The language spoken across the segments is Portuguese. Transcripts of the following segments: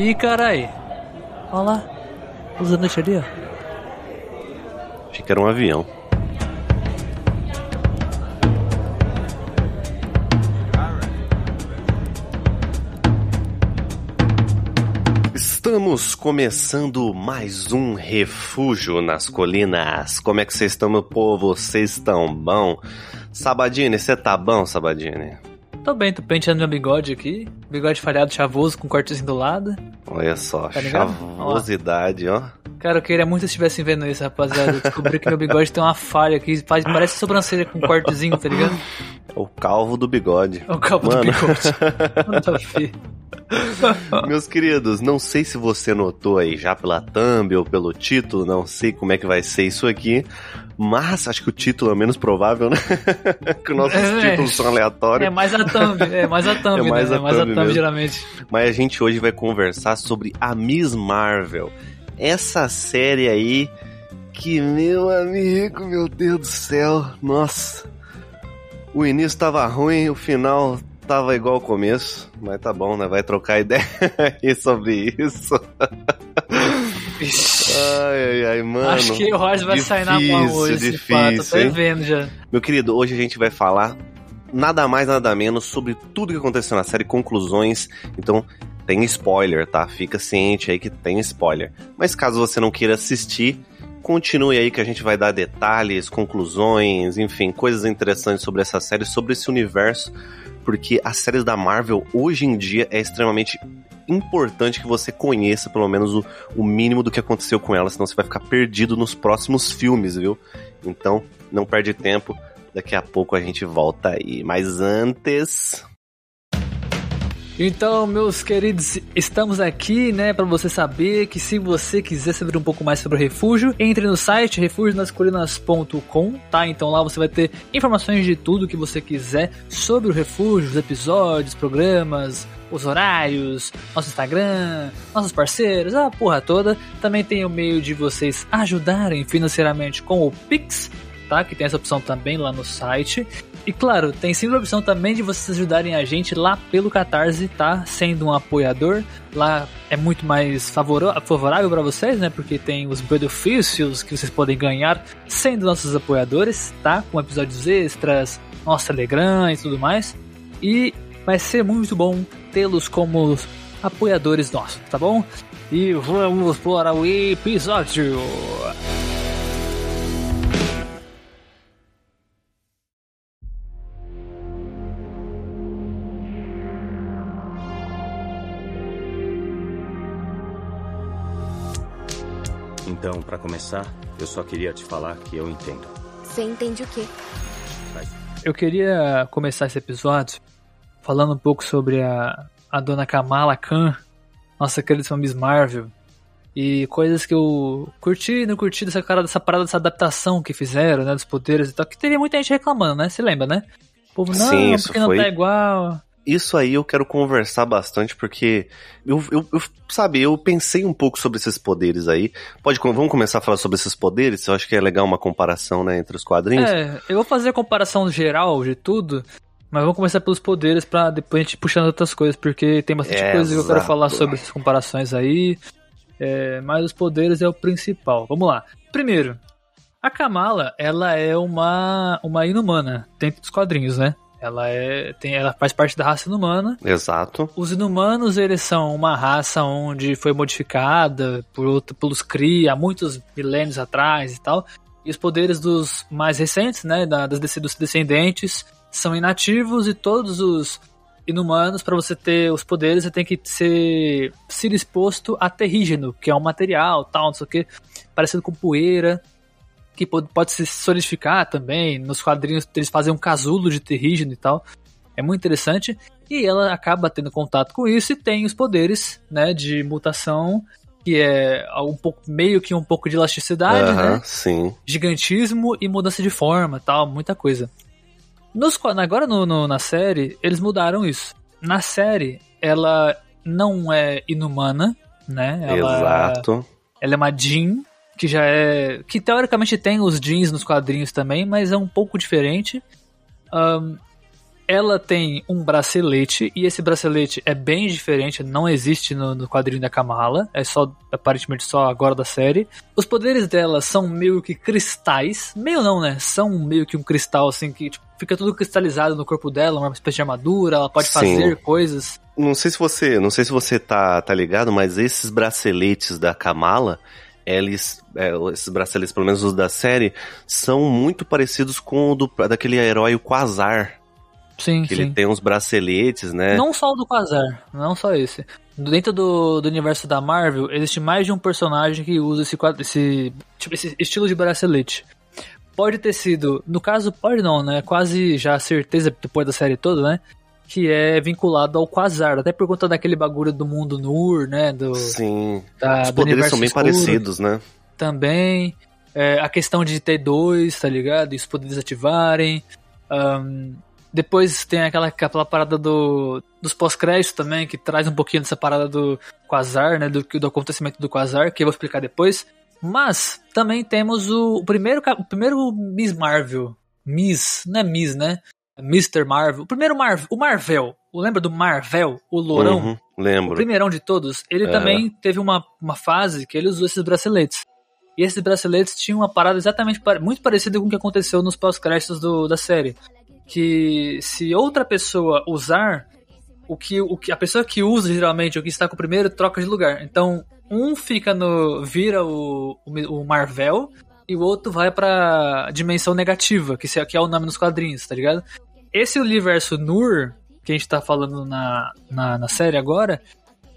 Ih, carai. Olha lá. Os noite ali, ó. Achei que era um avião. Estamos começando mais um refúgio nas colinas. Como é que vocês estão, meu povo? Vocês estão bom? Sabadini, você tá bom, Sabadini? Tô bem, tô penteando meu bigode aqui. Bigode falhado, chavoso, com cortezinho do lado. Olha só, Tá chavosidade, ó. Cara, eu queria muito que estivessem vendo isso, rapaziada. Eu descobri que meu bigode tem uma falha aqui. Faz, parece sobrancelha com cortezinho, tá ligado? O calvo do bigode. É o cabo Mano. do bigode. A. Meus queridos, não sei se você notou aí já pela thumb ou pelo título, não sei como é que vai ser isso aqui, mas acho que o título é menos provável, né? que nossos É. títulos são aleatórios. É mais a thumb, é mais a thumb, É mais né? a É mais a thumb thumb, mesmo. geralmente. Mas a gente hoje vai conversar sobre a Miss Marvel. Essa série aí que, meu amigo, meu Deus do céu, nossa. O início tava ruim, o final tava igual ao começo, mas tá bom, né? Vai trocar ideia aí sobre isso. Ai, ai, ai, mano. Acho que o Roger vai sair na mão difícil, hoje, difícil, fato. Tô vendo já. Meu querido, hoje a gente vai falar nada mais, nada menos sobre tudo que aconteceu na série, conclusões. Então, tem spoiler, tá? Fica ciente aí que tem spoiler. Mas caso você não queira assistir, continue aí que a gente vai dar detalhes, conclusões, enfim, coisas interessantes sobre essa série, sobre esse universo, porque as séries da Marvel hoje em dia é extremamente importante que você conheça pelo menos o, o mínimo do que aconteceu com ela, senão você vai ficar perdido nos próximos filmes, viu? Então, não perde tempo. Daqui a pouco a gente volta aí. Mas antes. Então, meus queridos, estamos aqui, né, para você saber que se você quiser saber um pouco mais sobre o refúgio, entre no site refugionascolinas.com, tá? Então lá você vai ter informações de tudo que você quiser sobre o refúgio, os episódios, programas, os horários, nosso Instagram, nossos parceiros, a porra toda. Também tem o meio de vocês ajudarem financeiramente com o Pix, tá? Que tem essa opção também lá no site. E claro, tem sempre a opção também de vocês ajudarem a gente lá pelo Catarse, tá? Sendo um apoiador. Lá é muito mais favorável para vocês, né? Porque tem os benefícios que vocês podem ganhar sendo nossos apoiadores, tá? Com episódios extras, nosso Telegram e tudo mais. E vai ser muito bom tê-los como apoiadores nossos, tá bom? E vamos para o episódio. Então, pra começar, eu só queria te falar que eu entendo. Você entende o quê? Eu queria começar esse episódio falando um pouco sobre a, a dona Kamala Khan, nossa querida Miss Marvel, e coisas que eu curti e não curti dessa, cara, dessa parada, dessa adaptação que fizeram, né, dos poderes e tal, que teria muita gente reclamando, né, você lembra, né? O povo, não, Sim, isso porque não foi- tá igual. Isso aí eu quero conversar bastante, porque eu, eu, eu- sabe, eu pensei um pouco sobre esses poderes aí. Pode, vamos começar a falar sobre esses poderes? Eu acho que é legal uma comparação, né, entre os quadrinhos. É, eu vou fazer a comparação geral de tudo, mas vamos começar pelos poderes pra depois a gente puxando outras coisas, porque tem bastante É, coisa que eu quero falar sobre essas comparações aí. É, mas os poderes é o principal. Vamos lá. Primeiro, a Kamala, ela é uma, uma inumana dentro dos quadrinhos, né? Ela é, tem, ela faz parte da raça inumana. Exato. Os inumanos, eles são uma raça onde foi modificada por outro, pelos Kree há muitos milênios atrás e tal. E os poderes dos mais recentes, né, da- das, dos descendentes, são inativos e todos os inumanos, para você ter os poderes, você tem que ser, ser exposto a terrígeno, que é um material, tal, não sei o que, parecido com poeira, que pode, se solidificar também. Nos quadrinhos eles fazem um casulo de terrígeno e tal. É muito interessante. E ela acaba tendo contato com isso e tem os poderes, né, de mutação, que é um pouco, meio que um pouco de elasticidade, né? sim. Gigantismo e mudança de forma, tal, muita coisa. Nos, agora no, no- na série, eles mudaram isso. Na série, ela não é inumana, né? Ela, Exato. ela é uma Jean, que já é. que teoricamente tem os jeans nos quadrinhos também, mas é um pouco diferente. Ahn, ela tem um bracelete, e esse bracelete é bem diferente, não existe no, no quadrinho da Kamala, é só, aparentemente, só agora da série. Os poderes dela são meio que cristais, meio não, né? São meio que um cristal, assim, que tipo, fica tudo cristalizado no corpo dela, uma espécie de armadura, ela pode Sim. fazer coisas. Não sei se você, não sei se você tá, tá ligado, mas esses braceletes da Kamala, eles, é, esses braceletes, pelo menos os da série, são muito parecidos com o do, daquele herói o Quasar. Sim, que sim. ele tem uns braceletes, né? Não só o do Quasar, não só esse. Dentro do, do universo da Marvel, existe mais de um personagem que usa esse, esse, tipo, esse estilo de bracelete. Pode ter sido, no caso, pode não, né? Quase já certeza depois da série toda, né? Que é vinculado ao Quasar, até por conta daquele bagulho do mundo Nur, né? Do, Sim. Da, Os poderes são bem escuro. parecidos, né? Também. É, a questão de ter dois, tá ligado? E os poderes ativarem. Um, depois tem aquela, aquela parada do, dos pós-créditos também, que traz um pouquinho dessa parada do Quasar, né? Do, do acontecimento do Quasar, que eu vou explicar depois. Mas também temos o, o primeiro, o primeiro Miss Marvel. Miss, não é Miss, né? Mr. Marvel. O primeiro Marvel, o Marvel. Lembra do Marvel, o lourão? Uhum, lembro. O primeirão de todos. Ele é. também teve uma, uma fase que ele usou esses braceletes. E esses braceletes tinham uma parada exatamente muito parecida com o que aconteceu nos pós-créditos da série. Que se outra pessoa usar, o que, o que a pessoa que usa geralmente, o que está com o primeiro, troca de lugar. Então, um fica no. vira o, o, o Marvel e o outro vai pra dimensão negativa, que, que é o nome nos quadrinhos, tá ligado? Esse universo Nur, que a gente tá falando na, na, na série agora,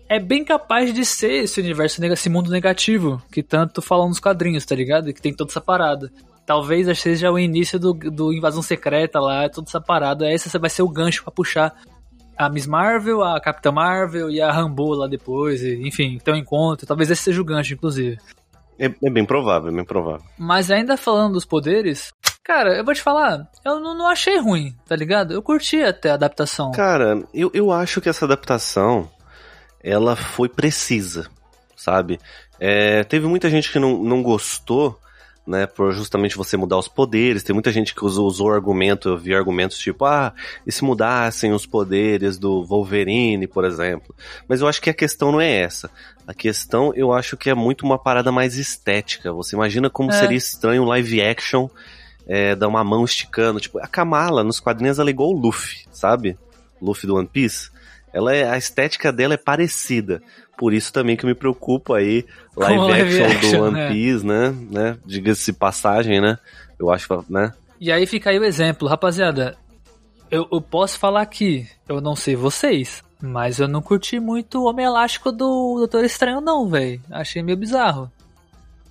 é bem capaz de ser esse universo, esse mundo negativo, que tanto falam nos quadrinhos, tá ligado? Que tem toda essa parada. Talvez seja o início do, do Invasão Secreta lá, toda essa parada. Esse vai ser o gancho para puxar a Miss Marvel, a Capitã Marvel e a Rambo lá depois. enfim, ter um encontro. Talvez esse seja o gancho, inclusive. É, é bem provável, é bem provável. Mas ainda falando dos poderes, Cara, eu vou te falar, eu não, não achei ruim, tá ligado? Eu curti até a adaptação. Cara, eu, eu acho que essa adaptação, ela foi precisa, sabe? É, teve muita gente que não, não gostou, né, por justamente você mudar os poderes. Tem muita gente que usou, usou argumento, eu vi argumentos tipo, ah, e se mudassem os poderes do Wolverine, por exemplo. Mas eu acho que a questão não é essa. A questão, eu acho que é muito uma parada mais estética. Você imagina como é. seria estranho um live action é, dá uma mão esticando. Tipo, a Kamala nos quadrinhos ela é igual o Luffy, sabe? Luffy do One Piece. Ela é, a estética dela é parecida. Por isso também que eu me preocupo aí, live, live action, do One né? Piece, né? né? Diga-se passagem, né? Eu acho, né? E aí fica aí o exemplo, rapaziada. Eu, eu posso falar aqui, eu não sei vocês, mas eu não curti muito o Homem Elástico do Doutor Estranho, não, velho. Achei meio bizarro.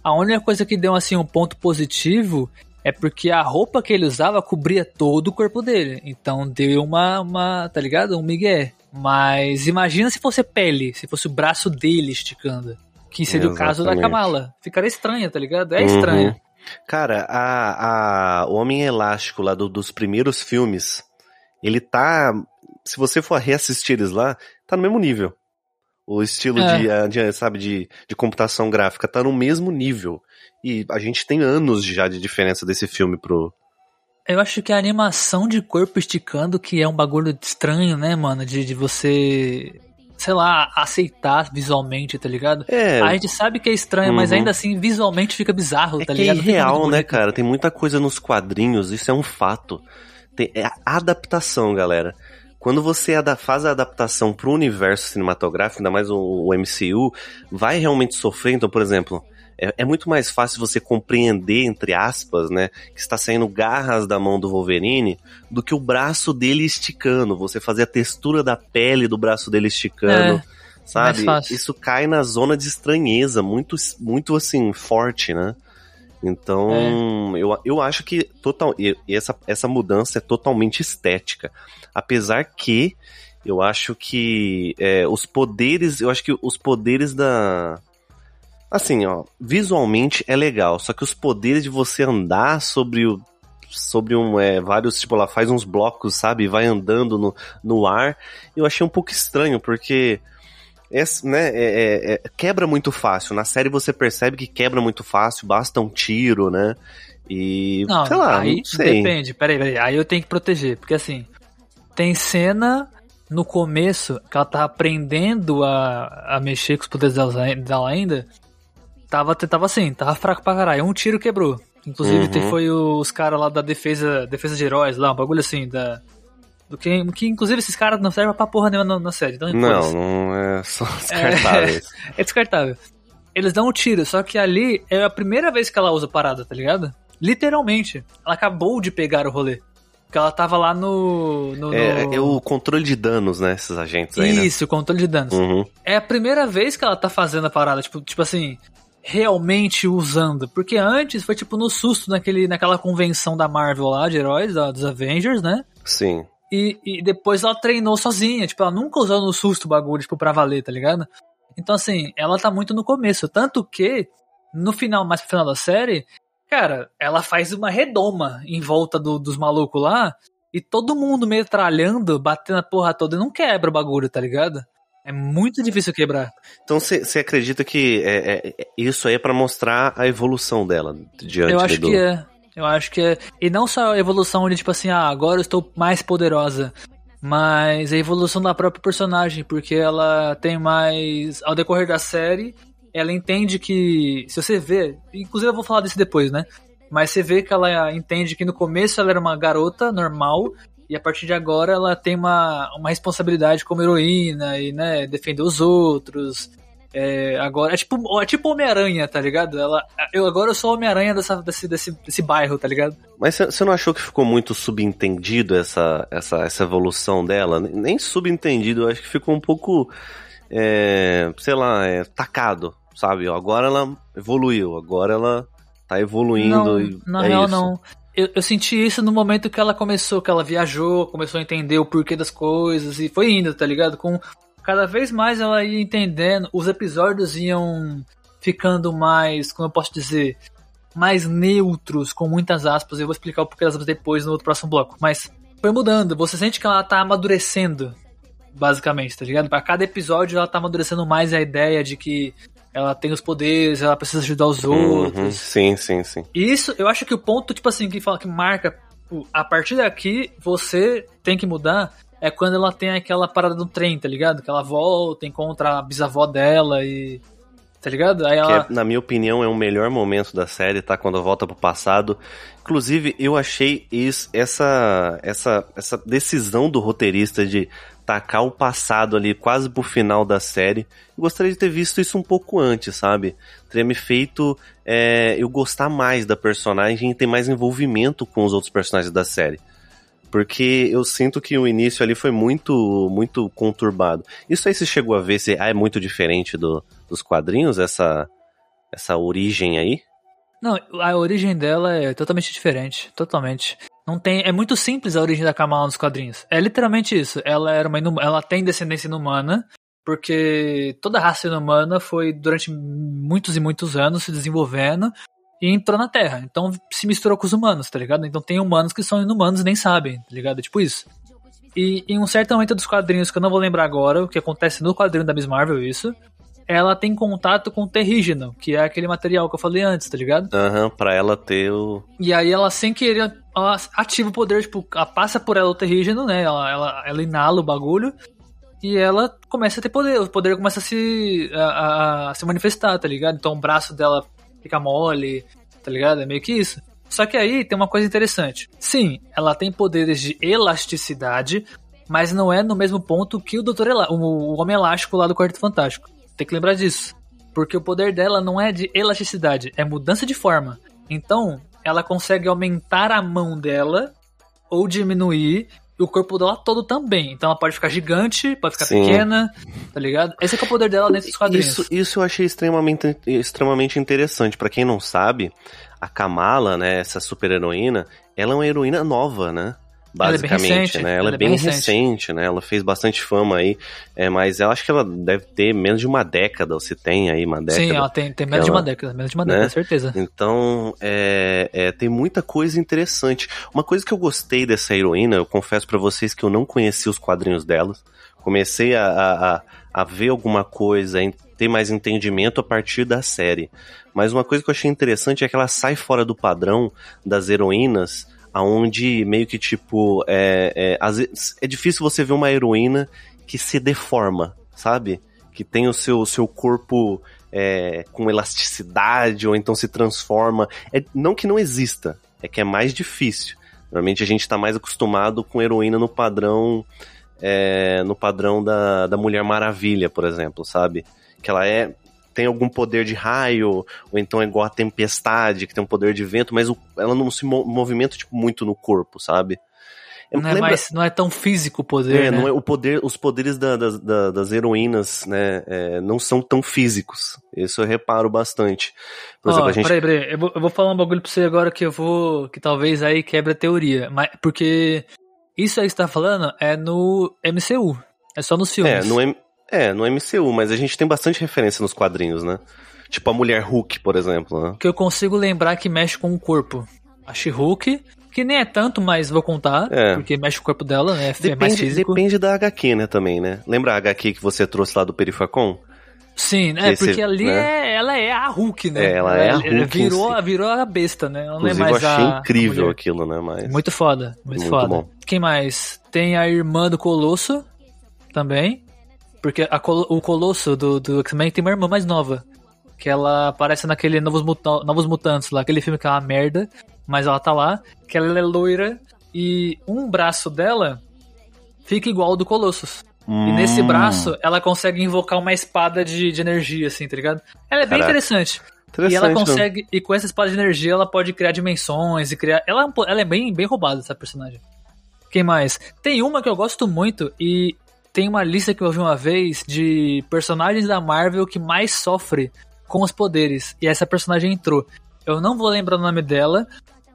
A única coisa que deu assim um ponto positivo é porque a roupa que ele usava cobria todo o corpo dele. Então deu uma, uma tá ligado? Um migué. Mas imagina se fosse pele, se fosse o braço dele esticando. Que seria Exatamente. o caso da Kamala. Ficaria estranha, tá ligado? É uhum. estranha. Cara, a, a, o Homem Elástico lá do, dos primeiros filmes, ele tá. Se você for reassistir eles lá, tá no mesmo nível. O estilo é. de, de, sabe, de, de computação gráfica tá no mesmo nível. E a gente tem anos já de diferença desse filme pro. Eu acho que a animação de corpo esticando que é um bagulho estranho, né, mano? De, de você sei lá, aceitar visualmente, tá ligado? É. A gente sabe que é estranho, uhum. mas ainda assim visualmente fica bizarro, é tá ligado? É real, né, cara? Tem muita coisa nos quadrinhos, isso é um fato. Tem, é a adaptação, galera. Quando você faz a adaptação pro universo cinematográfico, ainda mais o, o MCU, vai realmente sofrer. Então, por exemplo, é, é, muito mais fácil você compreender, entre aspas, né, que está saindo garras da mão do Wolverine do que o braço dele esticando. Você fazer a textura da pele do braço dele esticando. É, sabe? Isso cai na zona de estranheza, muito, muito assim, forte, né? Então, é. eu, eu acho que total, essa, essa mudança é totalmente estética. Apesar que eu acho que é, os poderes, eu acho que os poderes da, Assim, ó, visualmente é legal, só que os poderes de você andar sobre o sobre um é, vários tipo ela faz uns blocos sabe e vai andando no, no ar eu achei um pouco estranho porque é, né, é, é, quebra muito fácil na série você percebe que quebra muito fácil basta um tiro né e não, sei lá aí não sei. depende peraí, peraí aí eu tenho que proteger porque assim tem cena no começo que ela tava aprendendo a, a mexer com os poderes dela ainda. Tava, tava assim, tava fraco pra caralho. Um tiro quebrou. Inclusive, Uhum. foi os caras lá da defesa, defesa de heróis lá, um bagulho assim, da. Do que, que inclusive esses caras não servem pra porra nenhuma na, na série. Então, Não, não é só descartáveis. É descartável. Eles dão um tiro, só que ali é a primeira vez que ela usa parada, tá ligado? Literalmente. Ela acabou de pegar o rolê. Porque ela tava lá no. no, É, no- é o controle de danos, né? Esses agentes aí, né? Isso, controle de danos. Uhum. É a primeira vez que ela tá fazendo a parada, tipo, tipo assim, realmente usando. Porque antes foi tipo no susto naquele, naquela convenção da Marvel lá, de heróis, da- dos Avengers, né? Sim. E, e depois ela treinou sozinha, tipo, ela nunca usou no susto o bagulho, tipo, pra valer, tá ligado? Então, assim, ela tá muito no começo. Tanto que, no final, mais pro final da série, cara, ela faz uma redoma em volta do- dos malucos lá, e todo mundo metralhando, batendo a porra toda, e não quebra o bagulho, tá ligado? É muito difícil quebrar. Então você acredita que é, é- é- isso aí é pra mostrar a evolução dela diante Eu acho do... que é. Eu acho que é. E não só a evolução de tipo assim, ah, agora eu estou mais poderosa. Mas a evolução da própria personagem, porque ela tem mais. Ao decorrer da série, ela entende que. Se você vê. Inclusive eu vou falar disso depois, né? Mas você vê que ela entende que no começo ela era uma garota normal. E a partir de agora ela tem uma, uma responsabilidade como heroína e, né, defender os outros. É, agora, é tipo, é tipo Homem-Aranha, tá ligado? Ela, eu agora eu sou Homem-Aranha dessa- desse, desse, desse bairro, tá ligado? Mas você- não achou que ficou muito subentendido essa, essa, essa evolução dela? Nem subentendido, eu acho que ficou um pouco, é, sei lá, é, tacado, sabe? Agora ela evoluiu, agora ela tá evoluindo não, na é real, isso. não. Eu, eu senti isso no momento que ela começou, que ela viajou, começou a entender o porquê das coisas e foi indo, tá ligado? Com cada vez mais ela ia entendendo, os episódios iam ficando mais, como eu posso dizer, mais neutros, com muitas aspas. Eu vou explicar o porquê das aspas depois no outro próximo bloco. Mas foi mudando. Você sente que ela tá amadurecendo, basicamente, tá ligado? Pra cada episódio ela tá amadurecendo mais a ideia de que ela tem os poderes, ela precisa ajudar os Uhum, outros. sim, sim, sim. E isso, eu acho que o ponto, tipo assim, que fala que marca, pô, a partir daqui você tem que mudar, é quando ela tem aquela parada do trem, tá ligado? Que ela volta, encontra a bisavó dela e. Tá ligado? Aí Que ela. é, na minha opinião, é o melhor momento da série, tá? Quando volta pro passado. Inclusive, eu achei isso, essa, essa, essa decisão do roteirista de tacar o passado ali quase pro final da série. Eu gostaria de ter visto isso um pouco antes, sabe? Teria me feito é, eu gostar mais da personagem e ter mais envolvimento com os outros personagens da série. Porque eu sinto que o início ali foi muito, muito conturbado. Isso aí você chegou a ver se ah, é muito diferente do, dos quadrinhos, essa, essa origem aí? Não, a origem dela é totalmente diferente. Totalmente. Não tem. É muito simples a origem da Kamala nos quadrinhos. É literalmente isso. Ela era uma inum- ela tem descendência inumana, porque toda a raça inumana foi durante muitos e muitos anos se desenvolvendo e entrou na Terra. Então se misturou com os humanos, tá ligado? Então tem humanos que são inumanos e nem sabem, tá ligado? É tipo isso. E em um certo momento dos quadrinhos, que eu não vou lembrar agora, o que acontece no quadrinho da Miss Marvel, isso, ela tem contato com o terrígeno, que é aquele material que eu falei antes, tá ligado? Aham, pra ela ter o. E aí ela, sem querer, ela ativa o poder, tipo, ela passa por ela o terrígeno, né? Ela, ela, ela inala o bagulho. E ela começa a ter poder. O poder começa a se, a, a- a se manifestar, tá ligado? Então o braço dela fica mole, tá ligado? É meio que isso. Só que aí tem uma coisa interessante. Sim, ela tem poderes de elasticidade, mas não é no mesmo ponto que o Doutor Ela o, o Homem Elástico lá do Quarto Fantástico. Tem que lembrar disso. Porque o poder dela não é de elasticidade, é mudança de forma. Então, ela consegue aumentar a mão dela ou diminuir e o corpo dela todo também. Então ela pode ficar gigante, pode ficar Sim. pequena, tá ligado? Esse é, que é o poder dela dentro dos quadrinhos. Isso, isso eu achei extremamente, extremamente interessante. Pra quem não sabe, a Kamala, né, essa super heroína, ela é uma heroína nova, né? Ela é Basicamente, recente, né? Ela, é bem recente. né? Ela fez bastante fama aí, é, mas eu acho que ela deve ter menos de uma década, ou se tem aí uma década. Sim, ela tem, tem menos de Ela- uma década, menos de uma né? década, certeza. Então, é, é, tem muita coisa interessante. Uma coisa que eu gostei dessa heroína, eu confesso pra vocês que eu não conhecia os quadrinhos delas. Comecei a, a, a- ver alguma coisa, ter mais entendimento a partir da série. Mas uma coisa que eu achei interessante é que ela sai fora do padrão das heroínas aonde meio que tipo é, é, às vezes, é difícil você ver uma heroína que se deforma, sabe? Que tem o seu, seu corpo é, com elasticidade ou então se transforma. É, não que não exista, é que é mais difícil. Normalmente a gente está mais acostumado com heroína no padrão é, no padrão da, da Mulher Maravilha, por exemplo, sabe? Que ela é tem algum poder de raio, ou então é igual a tempestade, que tem um poder de vento, mas o, ela não se movimenta tipo, muito no corpo, sabe? não, é mais, não é tão físico o poder. É, né? não é o poder, os poderes da, da, das heroínas, né, é, não são tão físicos. Isso eu reparo bastante. Por oh, exemplo, a gente... Peraí, peraí, eu vou, eu vou falar um bagulho pra você agora que eu vou. que talvez aí quebre a teoria. Mas, porque isso aí que você tá falando é no MCU. É só nos filmes. É, no, M... é, no MCU, mas a gente tem bastante referência nos quadrinhos, né? Tipo a mulher Hulk, por exemplo, né? Que eu consigo lembrar que mexe com o corpo. A She-Hulk, que nem é tanto, mas vou contar, é. porque mexe com o corpo dela, né? É depende, mais físico. Depende da HQ, né, também, né? Lembra a HQ que você trouxe lá do Perifacon? Sim, né? Esse, porque ali né? é, ela é a Hulk, né? É, ela é a Hulk. Virou, si. virou a besta, né? Ela Inclusive, não é mais eu achei a, incrível a aquilo, né? Mas... Muito foda, muito, muito foda. Bom. Quem mais? Tem a irmã do Colosso também. Porque a, o Colosso do, do X-Men tem uma irmã mais nova. Que ela aparece naquele Novos, Muta Novos Mutantes lá, aquele filme que é uma merda. Mas ela tá lá. Que ela é loira. E um braço dela fica igual ao do Colossus. Hum. E nesse braço, ela consegue invocar uma espada de, de energia, assim, tá ligado? Ela é bem interessante. interessante. E ela consegue. Não. E com essa espada de energia, ela pode criar dimensões e criar. Ela, é ela é bem, bem roubada, essa personagem. Quem mais? Tem uma que eu gosto muito e tem uma lista que eu vi uma vez de personagens da Marvel que mais sofre com os poderes. E essa personagem entrou. Eu não vou lembrar o nome dela,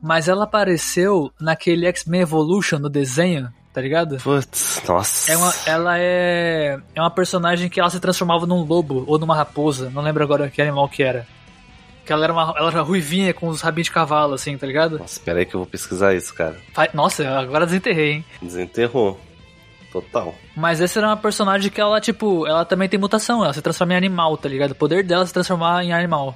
mas ela apareceu naquele X-Men Evolution no desenho tá ligado? Putz, nossa. É uma, ela é, é uma personagem que ela se transformava num lobo ou numa raposa, não lembro agora que animal que era. Que ela era uma ela era ruivinha com os rabinhos de cavalo, assim, tá ligado? Nossa, espera aí que eu vou pesquisar isso, cara. Nossa, agora desenterrei, hein? Desenterrou. Total. Mas essa era uma personagem que ela, tipo, ela também tem mutação, ela se transforma em animal, tá ligado? O poder dela é se transformar em animal.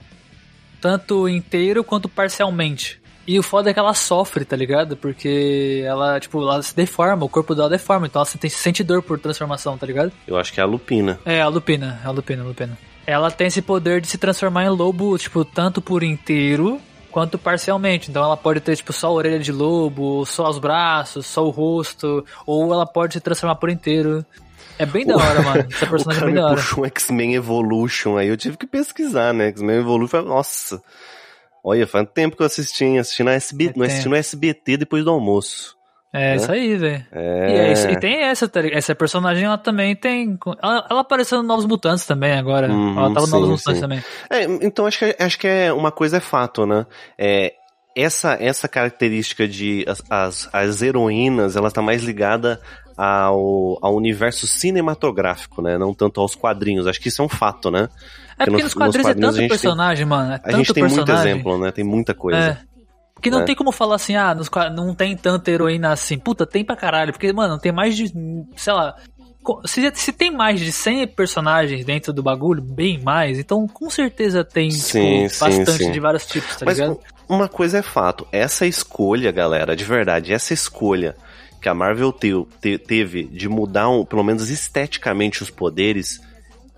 Tanto inteiro quanto parcialmente. E o foda é que ela sofre, tá ligado? Porque ela, tipo, ela se deforma, o corpo dela deforma, então ela se sente dor por transformação, tá ligado? Eu acho que é a Lupina. É, a Lupina, é a Lupina, a Lupina. Ela tem esse poder de se transformar em lobo, tipo, tanto por inteiro quanto parcialmente. Então ela pode ter, tipo, só a orelha de lobo, só os braços, só o rosto, ou ela pode se transformar por inteiro. É bem da hora, mano. Essa personagem é bem da hora. puxou um X-Men Evolution aí, eu tive que pesquisar, né? X-Men Evolution, nossa. Olha, faz tempo que eu assisti, assisti, na SB, no, assisti no SBT depois do almoço. É, né? isso aí, velho. É... E, é e tem essa, tá essa personagem, ela também tem. Ela, ela apareceu no Novos Mutantes também agora. Uhum, ela tava no Novos Mutantes também. É, então acho que, acho que é uma coisa é fato, né? É, essa, essa característica de as, as, as heroínas, ela tá mais ligada ao, ao universo cinematográfico, né? Não tanto aos quadrinhos. Acho que isso é um fato, né? É porque, nos, quadrinhos, nos quadrinhos é tanto personagem, tem, mano. É a gente tem personagem. muito exemplo, né? Tem muita coisa. É. Porque não é. tem como falar assim, ah, nos, não tem tanta heroína assim. Puta, tem pra caralho. Porque, mano, tem mais de, sei lá, se, se, tem mais de 100 personagens dentro do bagulho, bem mais, então com certeza tem tipo, sim, tipo, sim, bastante sim. de vários tipos, tá Mas ligado? Uma coisa é fato, essa escolha, galera, de verdade, essa escolha que a Marvel te, te, teve de mudar, um, pelo menos esteticamente, os poderes,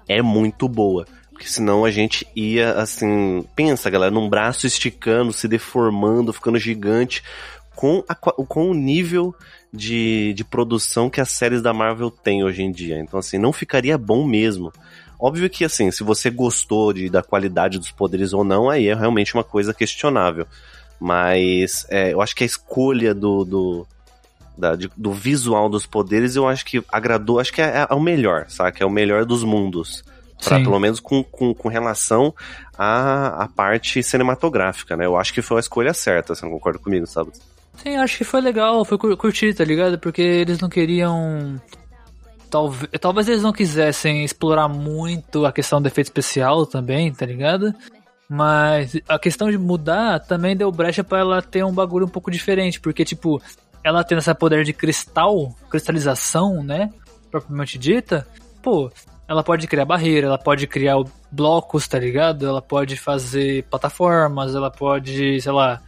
é muito boa. Porque senão a gente ia assim. Pensa, galera, num braço esticando, se deformando, ficando gigante, com, a, com o nível de, de produção que as séries da Marvel têm hoje em dia. Então, assim, não ficaria bom mesmo. Óbvio que, assim, se você gostou de, da qualidade dos poderes ou não, aí é realmente uma coisa questionável. Mas é, eu acho que a escolha do, do, da, de, do visual dos poderes, eu acho que agradou, acho que é, é o melhor? Que é o melhor dos mundos. Pra, pelo menos com, com, com relação à, à parte cinematográfica, né? Eu acho que foi a escolha certa, você não concorda comigo, sabe? Sim, acho que foi legal, foi curtir, tá ligado? Porque eles não queriam. Talvez, talvez eles não quisessem explorar muito a questão do efeito especial também, tá ligado? Mas a questão de mudar também deu brecha para ela ter um bagulho um pouco diferente, porque, tipo, ela tendo esse poder de cristal, cristalização, né? Propriamente dita, pô, ela pode criar barreira, ela pode criar blocos, tá ligado? Ela pode fazer plataformas, ela pode, sei lá,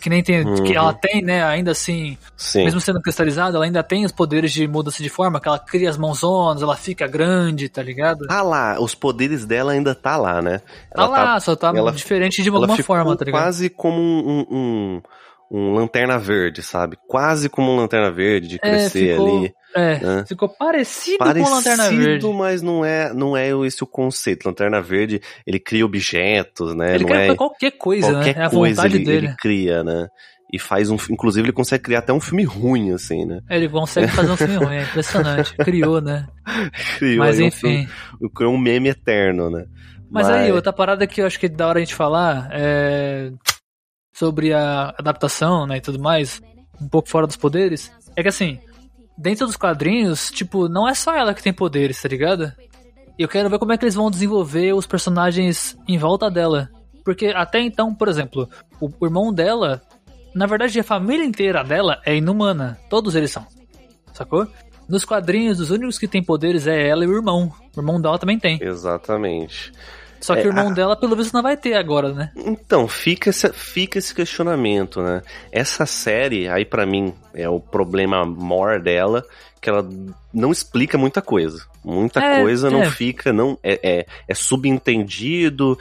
que nem tem, Uhum. que ela tem, né, ainda assim, Sim. mesmo sendo cristalizada, ela ainda tem os poderes de mudança de forma, que ela cria as mãozonas, ela fica grande, tá ligado? Tá lá, os poderes dela ainda tá lá, né? tá lá, só tá ela- diferente de ela alguma forma, tá ligado? quase como um, um, um- lanterna verde, sabe? Quase como um lanterna verde, de É, crescer ficou- ali. É, né? ficou parecido, com a Lanterna Verde. Parecido, mas não é, não é esse o conceito. Lanterna Verde, ele cria objetos, né? Ele não cria é qualquer coisa, qualquer né? É a coisa ele, dele. ele cria, né? E faz um, inclusive ele consegue criar até um filme ruim, assim, né? Ele consegue fazer um filme ruim, é impressionante. Criou, né? Criou Mas um enfim. filme- criou um meme eterno, né? Mas aí, outra parada que eu acho que é da hora a gente falar é sobre a adaptação, né, e tudo mais, um pouco fora dos poderes, é que assim, dentro dos quadrinhos, tipo, não é só ela que tem poderes, tá ligado? E eu quero ver como é que eles vão desenvolver os personagens em volta dela. Porque até então, por exemplo, o, irmão dela, na verdade a família inteira dela é inumana. Todos eles são. Sacou? Nos quadrinhos, os únicos que têm poderes é ela e o irmão. O irmão dela também tem. Exatamente. Só que É, o irmão a- dela, pelo visto, não vai ter agora, né? Então, fica esse, fica esse questionamento, né? Essa série, aí pra mim, é o problema maior dela, que ela não explica muita coisa. Muita É, coisa não é. fica, não é, é, é subentendido.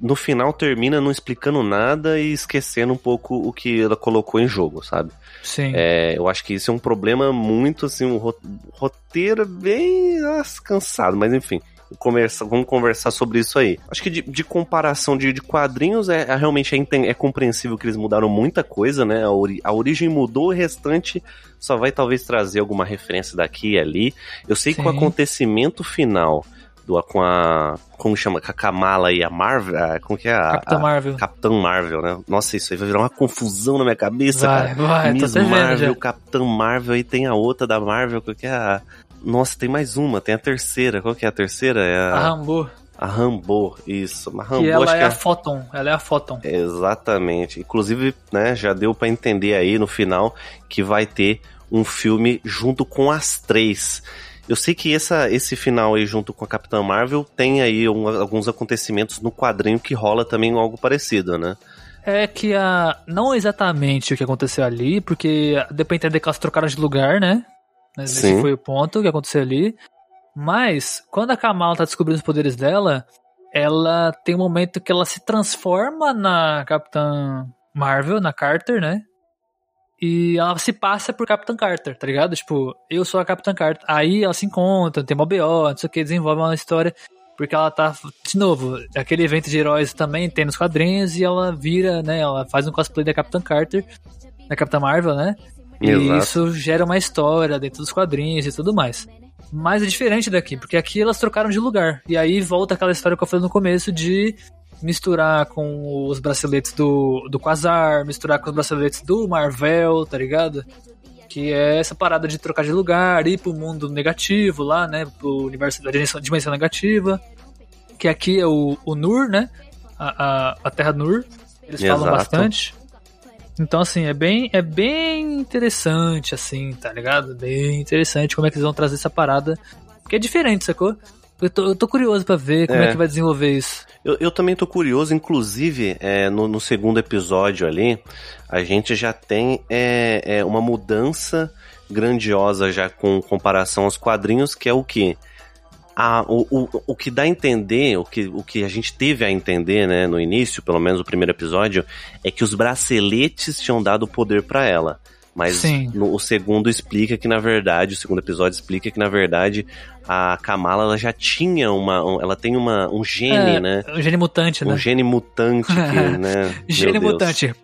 No final termina não explicando nada e esquecendo um pouco o que ela colocou em jogo, sabe? Sim. É, eu acho que isso é um problema muito, assim, um ro- roteiro bem nossa, cansado, mas enfim. Conversa, vamos conversar sobre isso aí. Acho que de, de comparação de, de quadrinhos, é, é realmente é, é compreensível que eles mudaram muita coisa, né? A, ori- a origem mudou, o restante só vai talvez trazer alguma referência daqui e ali. Eu sei que o Sim. acontecimento final do, com a. Como chama? Com a Kamala e a Marvel. a- Como que é? A, Capitã a- Marvel. Capitã Marvel, né? Nossa, isso aí vai virar uma confusão na minha cabeça, Vai, cara. vai, Miss Marvel, já. Capitã Marvel, e tem a outra da Marvel, qual que é a... Nossa, tem mais uma, tem a terceira. Qual que é a terceira? É A a, Rambo. a Rambo, isso. Rambo, Que ela é que a Photon. Ela é a Photon. Exatamente. Inclusive, né, já deu pra entender aí no final que vai ter um filme junto com as três. Eu sei que essa, esse final aí junto com a Capitã Marvel tem aí um- alguns acontecimentos no quadrinho que rola também algo parecido, né? É que a. Não exatamente o que aconteceu ali, porque deu pra entender que elas trocaram de lugar, né? Esse Sim. foi o ponto que aconteceu ali. Mas, quando a Kamala tá descobrindo os poderes dela, ela tem um momento que ela se transforma na Capitã Marvel, na Carter, né? E ela se passa por Capitã Carter, tá ligado? Tipo, eu sou a Capitã Carter. Aí ela se encontra, tem uma BO, não sei o que, desenvolve uma história. Porque ela tá, de novo, aquele evento de heróis também tem nos quadrinhos e ela vira, né? Ela faz um cosplay da Capitã Carter, da Capitã Marvel, né? E Exato. isso gera uma história dentro dos quadrinhos e tudo mais. Mas é diferente daqui, porque aqui elas trocaram de lugar. E aí volta aquela história que eu falei no começo de misturar com os braceletes do, do Quasar, misturar com os braceletes do Marvel, tá ligado? Que é essa parada de trocar de lugar, ir pro mundo negativo lá, né? Pro universo da dimensão, negativa. Que aqui é o, o Nur, né? A, a, a Terra Nur. Eles falam Exato. bastante. Então, assim, é bem, é bem interessante, assim, tá ligado? Bem interessante como é que eles vão trazer essa parada. Porque é diferente, sacou? Eu tô, eu tô curioso pra ver como é. É. que vai desenvolver isso. Eu, eu também tô curioso, inclusive, é, no, no segundo episódio ali, a gente já tem é, é, uma mudança grandiosa já com comparação aos quadrinhos, que é o que? A, o, o, o que dá a entender, o que, o que a gente teve a entender, né, no início, pelo menos o primeiro episódio, é que os braceletes tinham dado poder pra ela. Mas no, o segundo explica que, na verdade, o segundo episódio explica que, na verdade, a Kamala ela já tinha uma. um- ela tem uma, um gene, É, né? Um gene mutante, né? Um gene mutante que, né? Gene mutante.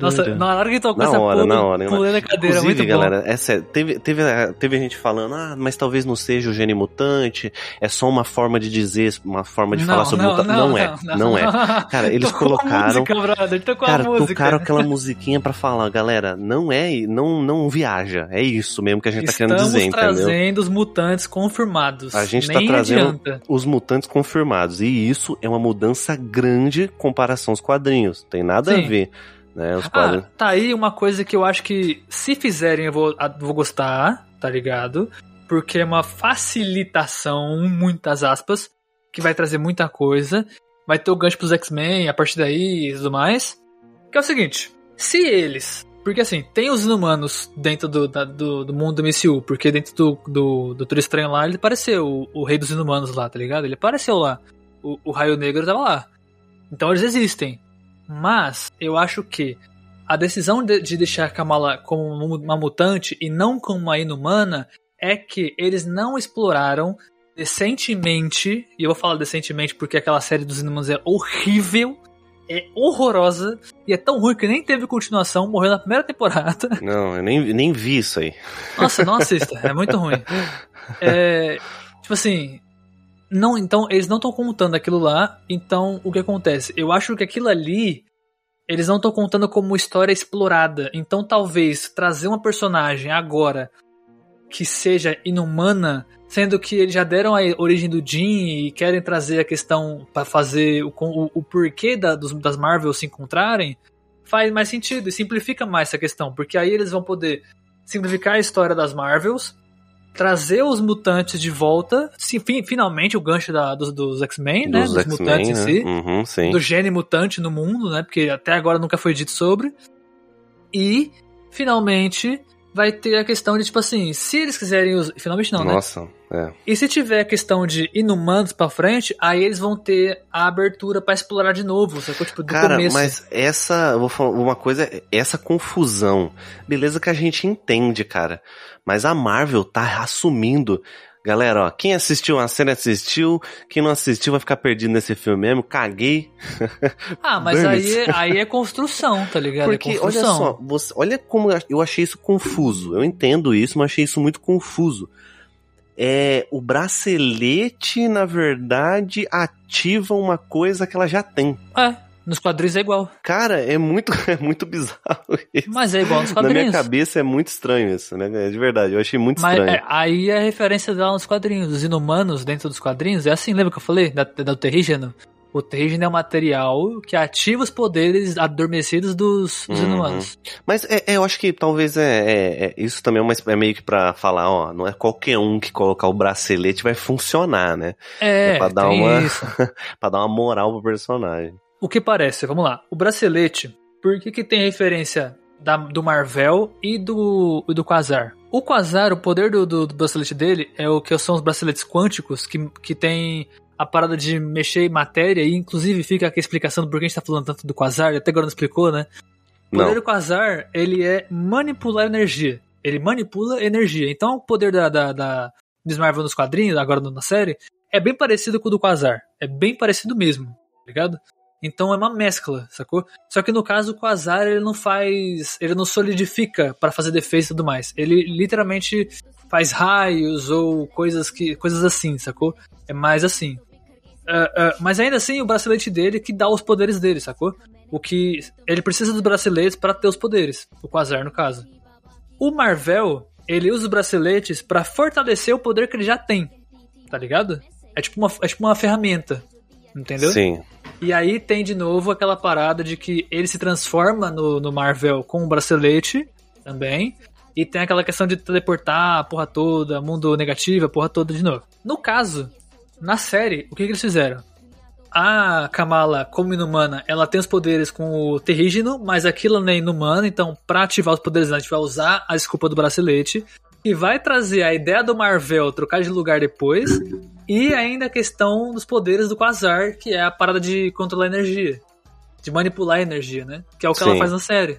Nossa, na hora que tocou Na essa hora, porra, na hora. pulei da cadeira, Inclusive, muito bom. galera, é teve, teve, teve gente falando, ah, mas talvez não seja o gene mutante, é só uma forma de dizer, uma forma de falar sobre mutante. Não, é, não, é. Cara, eles a colocaram- música, brother, Cara, a tocaram aquela musiquinha pra falar, galera, não é, não, não viaja, é isso mesmo que a gente tá querendo Estamos dizer, entendeu? Trazendo os mutantes confirmados. A gente Nem tá trazendo adianta. os mutantes confirmados. E isso é uma mudança grande em comparação aos quadrinhos. Tem nada Sim. a ver. Né? Os Ah, quadrinhos. tá aí uma coisa que eu acho que se fizerem eu vou, vou gostar, tá ligado? Porque é uma facilitação, muitas aspas, que vai trazer muita coisa. vai ter o gancho pros X-Men a partir daí e tudo mais. Que é o seguinte, se eles porque assim, tem os inumanos dentro do, da, do, do, mundo do MCU, porque dentro do, do Doutor Estranho lá, ele apareceu, o, o, rei dos inumanos lá, tá ligado? Ele apareceu lá. O, o Raio Negro tava lá. Então eles existem. Mas, eu acho que a decisão de, de deixar Kamala como uma mutante e não como uma inumana é que eles não exploraram decentemente, e eu vou falar decentemente porque aquela série dos inumanos é horrível, é horrorosa e é tão ruim que nem teve continuação, morreu na primeira temporada. Não, eu nem, nem vi isso aí. Nossa, não assista, é muito ruim. É, tipo assim, não, então eles não estão contando aquilo lá, então o que acontece? Eu acho que aquilo ali eles não estão contando como história explorada. Então talvez trazer uma personagem agora que seja inumana sendo que eles já deram a origem do Jean e querem trazer a questão para fazer o, o, o porquê da, dos, das Marvel se encontrarem, faz mais sentido e simplifica mais essa questão, porque aí eles vão poder simplificar a história das Marvels, trazer os mutantes de volta, sim, finalmente o gancho da, dos, dos X-Men, né? Dos mutantes né? em si, uhum, do gene mutante no mundo, né? Porque até agora nunca foi dito sobre. E finalmente vai ter a questão de, tipo assim, se eles quiserem usar. Finalmente não, Nossa, né? Nossa, é. E se tiver a questão de inumanos pra frente, aí eles vão ter a abertura para explorar de novo, sacou? Tipo, do Cara, começo. mas essa, vou falar uma coisa, essa confusão, beleza que a gente entende, cara, mas a Marvel tá assumindo Galera, ó, quem assistiu a cena assistiu, quem não assistiu vai ficar perdido nesse filme mesmo, caguei. Ah, mas aí, é, aí é construção, tá ligado? Porque, é olha só, você, olha como eu achei isso confuso. Eu entendo isso, mas achei isso muito confuso. É, o bracelete, na verdade, ativa uma coisa que ela já tem. É. Nos quadrinhos é igual. Cara, é muito, é muito bizarro isso. Mas é igual nos quadrinhos. Na minha cabeça é muito estranho isso, né? É de verdade, eu achei muito Mas estranho. É, aí é a referência dela nos quadrinhos. Os inumanos dentro dos quadrinhos, é assim, lembra que eu falei? Da, da Terrigen? O Terrigen é um material que ativa os poderes adormecidos dos, dos uhum. inumanos. Mas é, é, eu acho que talvez é, é, é isso também é, uma, é, meio que pra falar, ó, não é qualquer um que colocar o bracelete vai funcionar, né? É, é pra dar uma para dar uma moral pro personagem. O que parece, vamos lá. O bracelete, por que, que tem referência da, do Marvel e do, do Quasar? O Quasar, o poder do, do, do, bracelete dele é o que são os braceletes quânticos, que, que tem a parada de mexer em matéria, e inclusive fica aqui a explicação do porquê a gente tá falando tanto do Quasar, até agora não explicou, né? O poder não. do Quasar, ele é manipular energia. Ele manipula energia. Então o poder da, da, da Miss Marvel nos quadrinhos, agora na série, é bem parecido com o do Quasar. É bem parecido mesmo, tá ligado? Então é uma mescla, sacou? Só que no caso o Quasar ele não faz. Ele não solidifica para fazer defesa e tudo mais. Ele literalmente faz raios ou coisas que coisas assim, sacou? É mais assim. Uh, uh, mas ainda assim, o bracelete dele que dá os poderes dele, sacou? O que. Ele precisa dos braceletes para ter os poderes. O Quasar, no caso. O Marvel, ele usa os braceletes para fortalecer o poder que ele já tem. Tá ligado? É tipo uma, é tipo uma ferramenta. Entendeu? Sim. E aí tem de novo aquela parada de que ele se transforma no, no Marvel com um bracelete também. E tem aquela questão de teleportar a porra toda, mundo negativo, a porra toda de novo. No caso, na série, o que, que eles fizeram? A Kamala, como inumana, ela tem os poderes com o terrígeno, mas aquilo não é inumano, então pra ativar os poderes a gente vai usar a desculpa do bracelete. E vai trazer a ideia do Marvel trocar de lugar depois. E ainda a questão dos poderes do Quasar, que é a parada de controlar energia. De manipular a energia, né? Que é o que Sim. ela faz na série.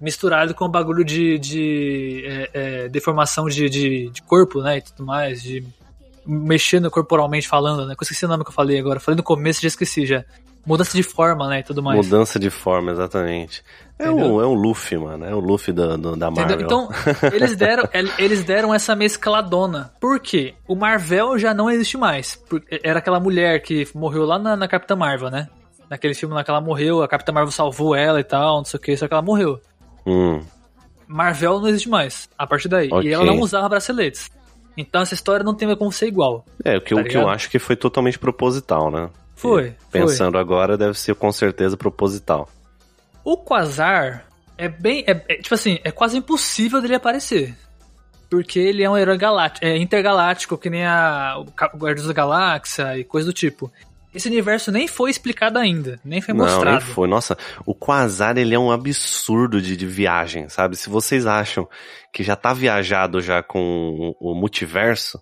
Misturado com o bagulho de, de é, é, deformação de, de, de, corpo, né? E tudo mais, de mexendo corporalmente falando, né? Eu esqueci o nome que eu falei agora. Falei no começo já esqueci já. Mudança de forma, né? E tudo mais. Mudança de forma, exatamente. É o, é o Luffy, mano. É o Luffy do, do da Marvel. Entendeu? Então, eles deram, eles deram essa mescladona. Por quê? O Marvel já não existe mais. Era aquela mulher que morreu lá na, na Capitã Marvel, né? Naquele filme lá que ela morreu, a Capitã Marvel salvou ela e tal, não sei o que, só que ela morreu. Hum. Marvel não existe mais, a partir daí. Okay. E ela não usava braceletes. Então essa história não tem como ser igual. É, o que, tá o que eu acho que foi totalmente proposital, né? Foi. E, pensando foi. agora, deve ser com certeza proposital. O Quasar é bem. É, é, tipo assim, é quase impossível dele aparecer. Porque ele é um herói galáctico, é intergaláctico, que nem a, o Guardiões da Galáxia e coisa do tipo. esse universo nem foi explicado ainda, nem foi Não, mostrado. nem foi. Nossa, o Quasar, ele é um absurdo de, de viagem, sabe? Se vocês acham que já tá viajado já com o, o multiverso,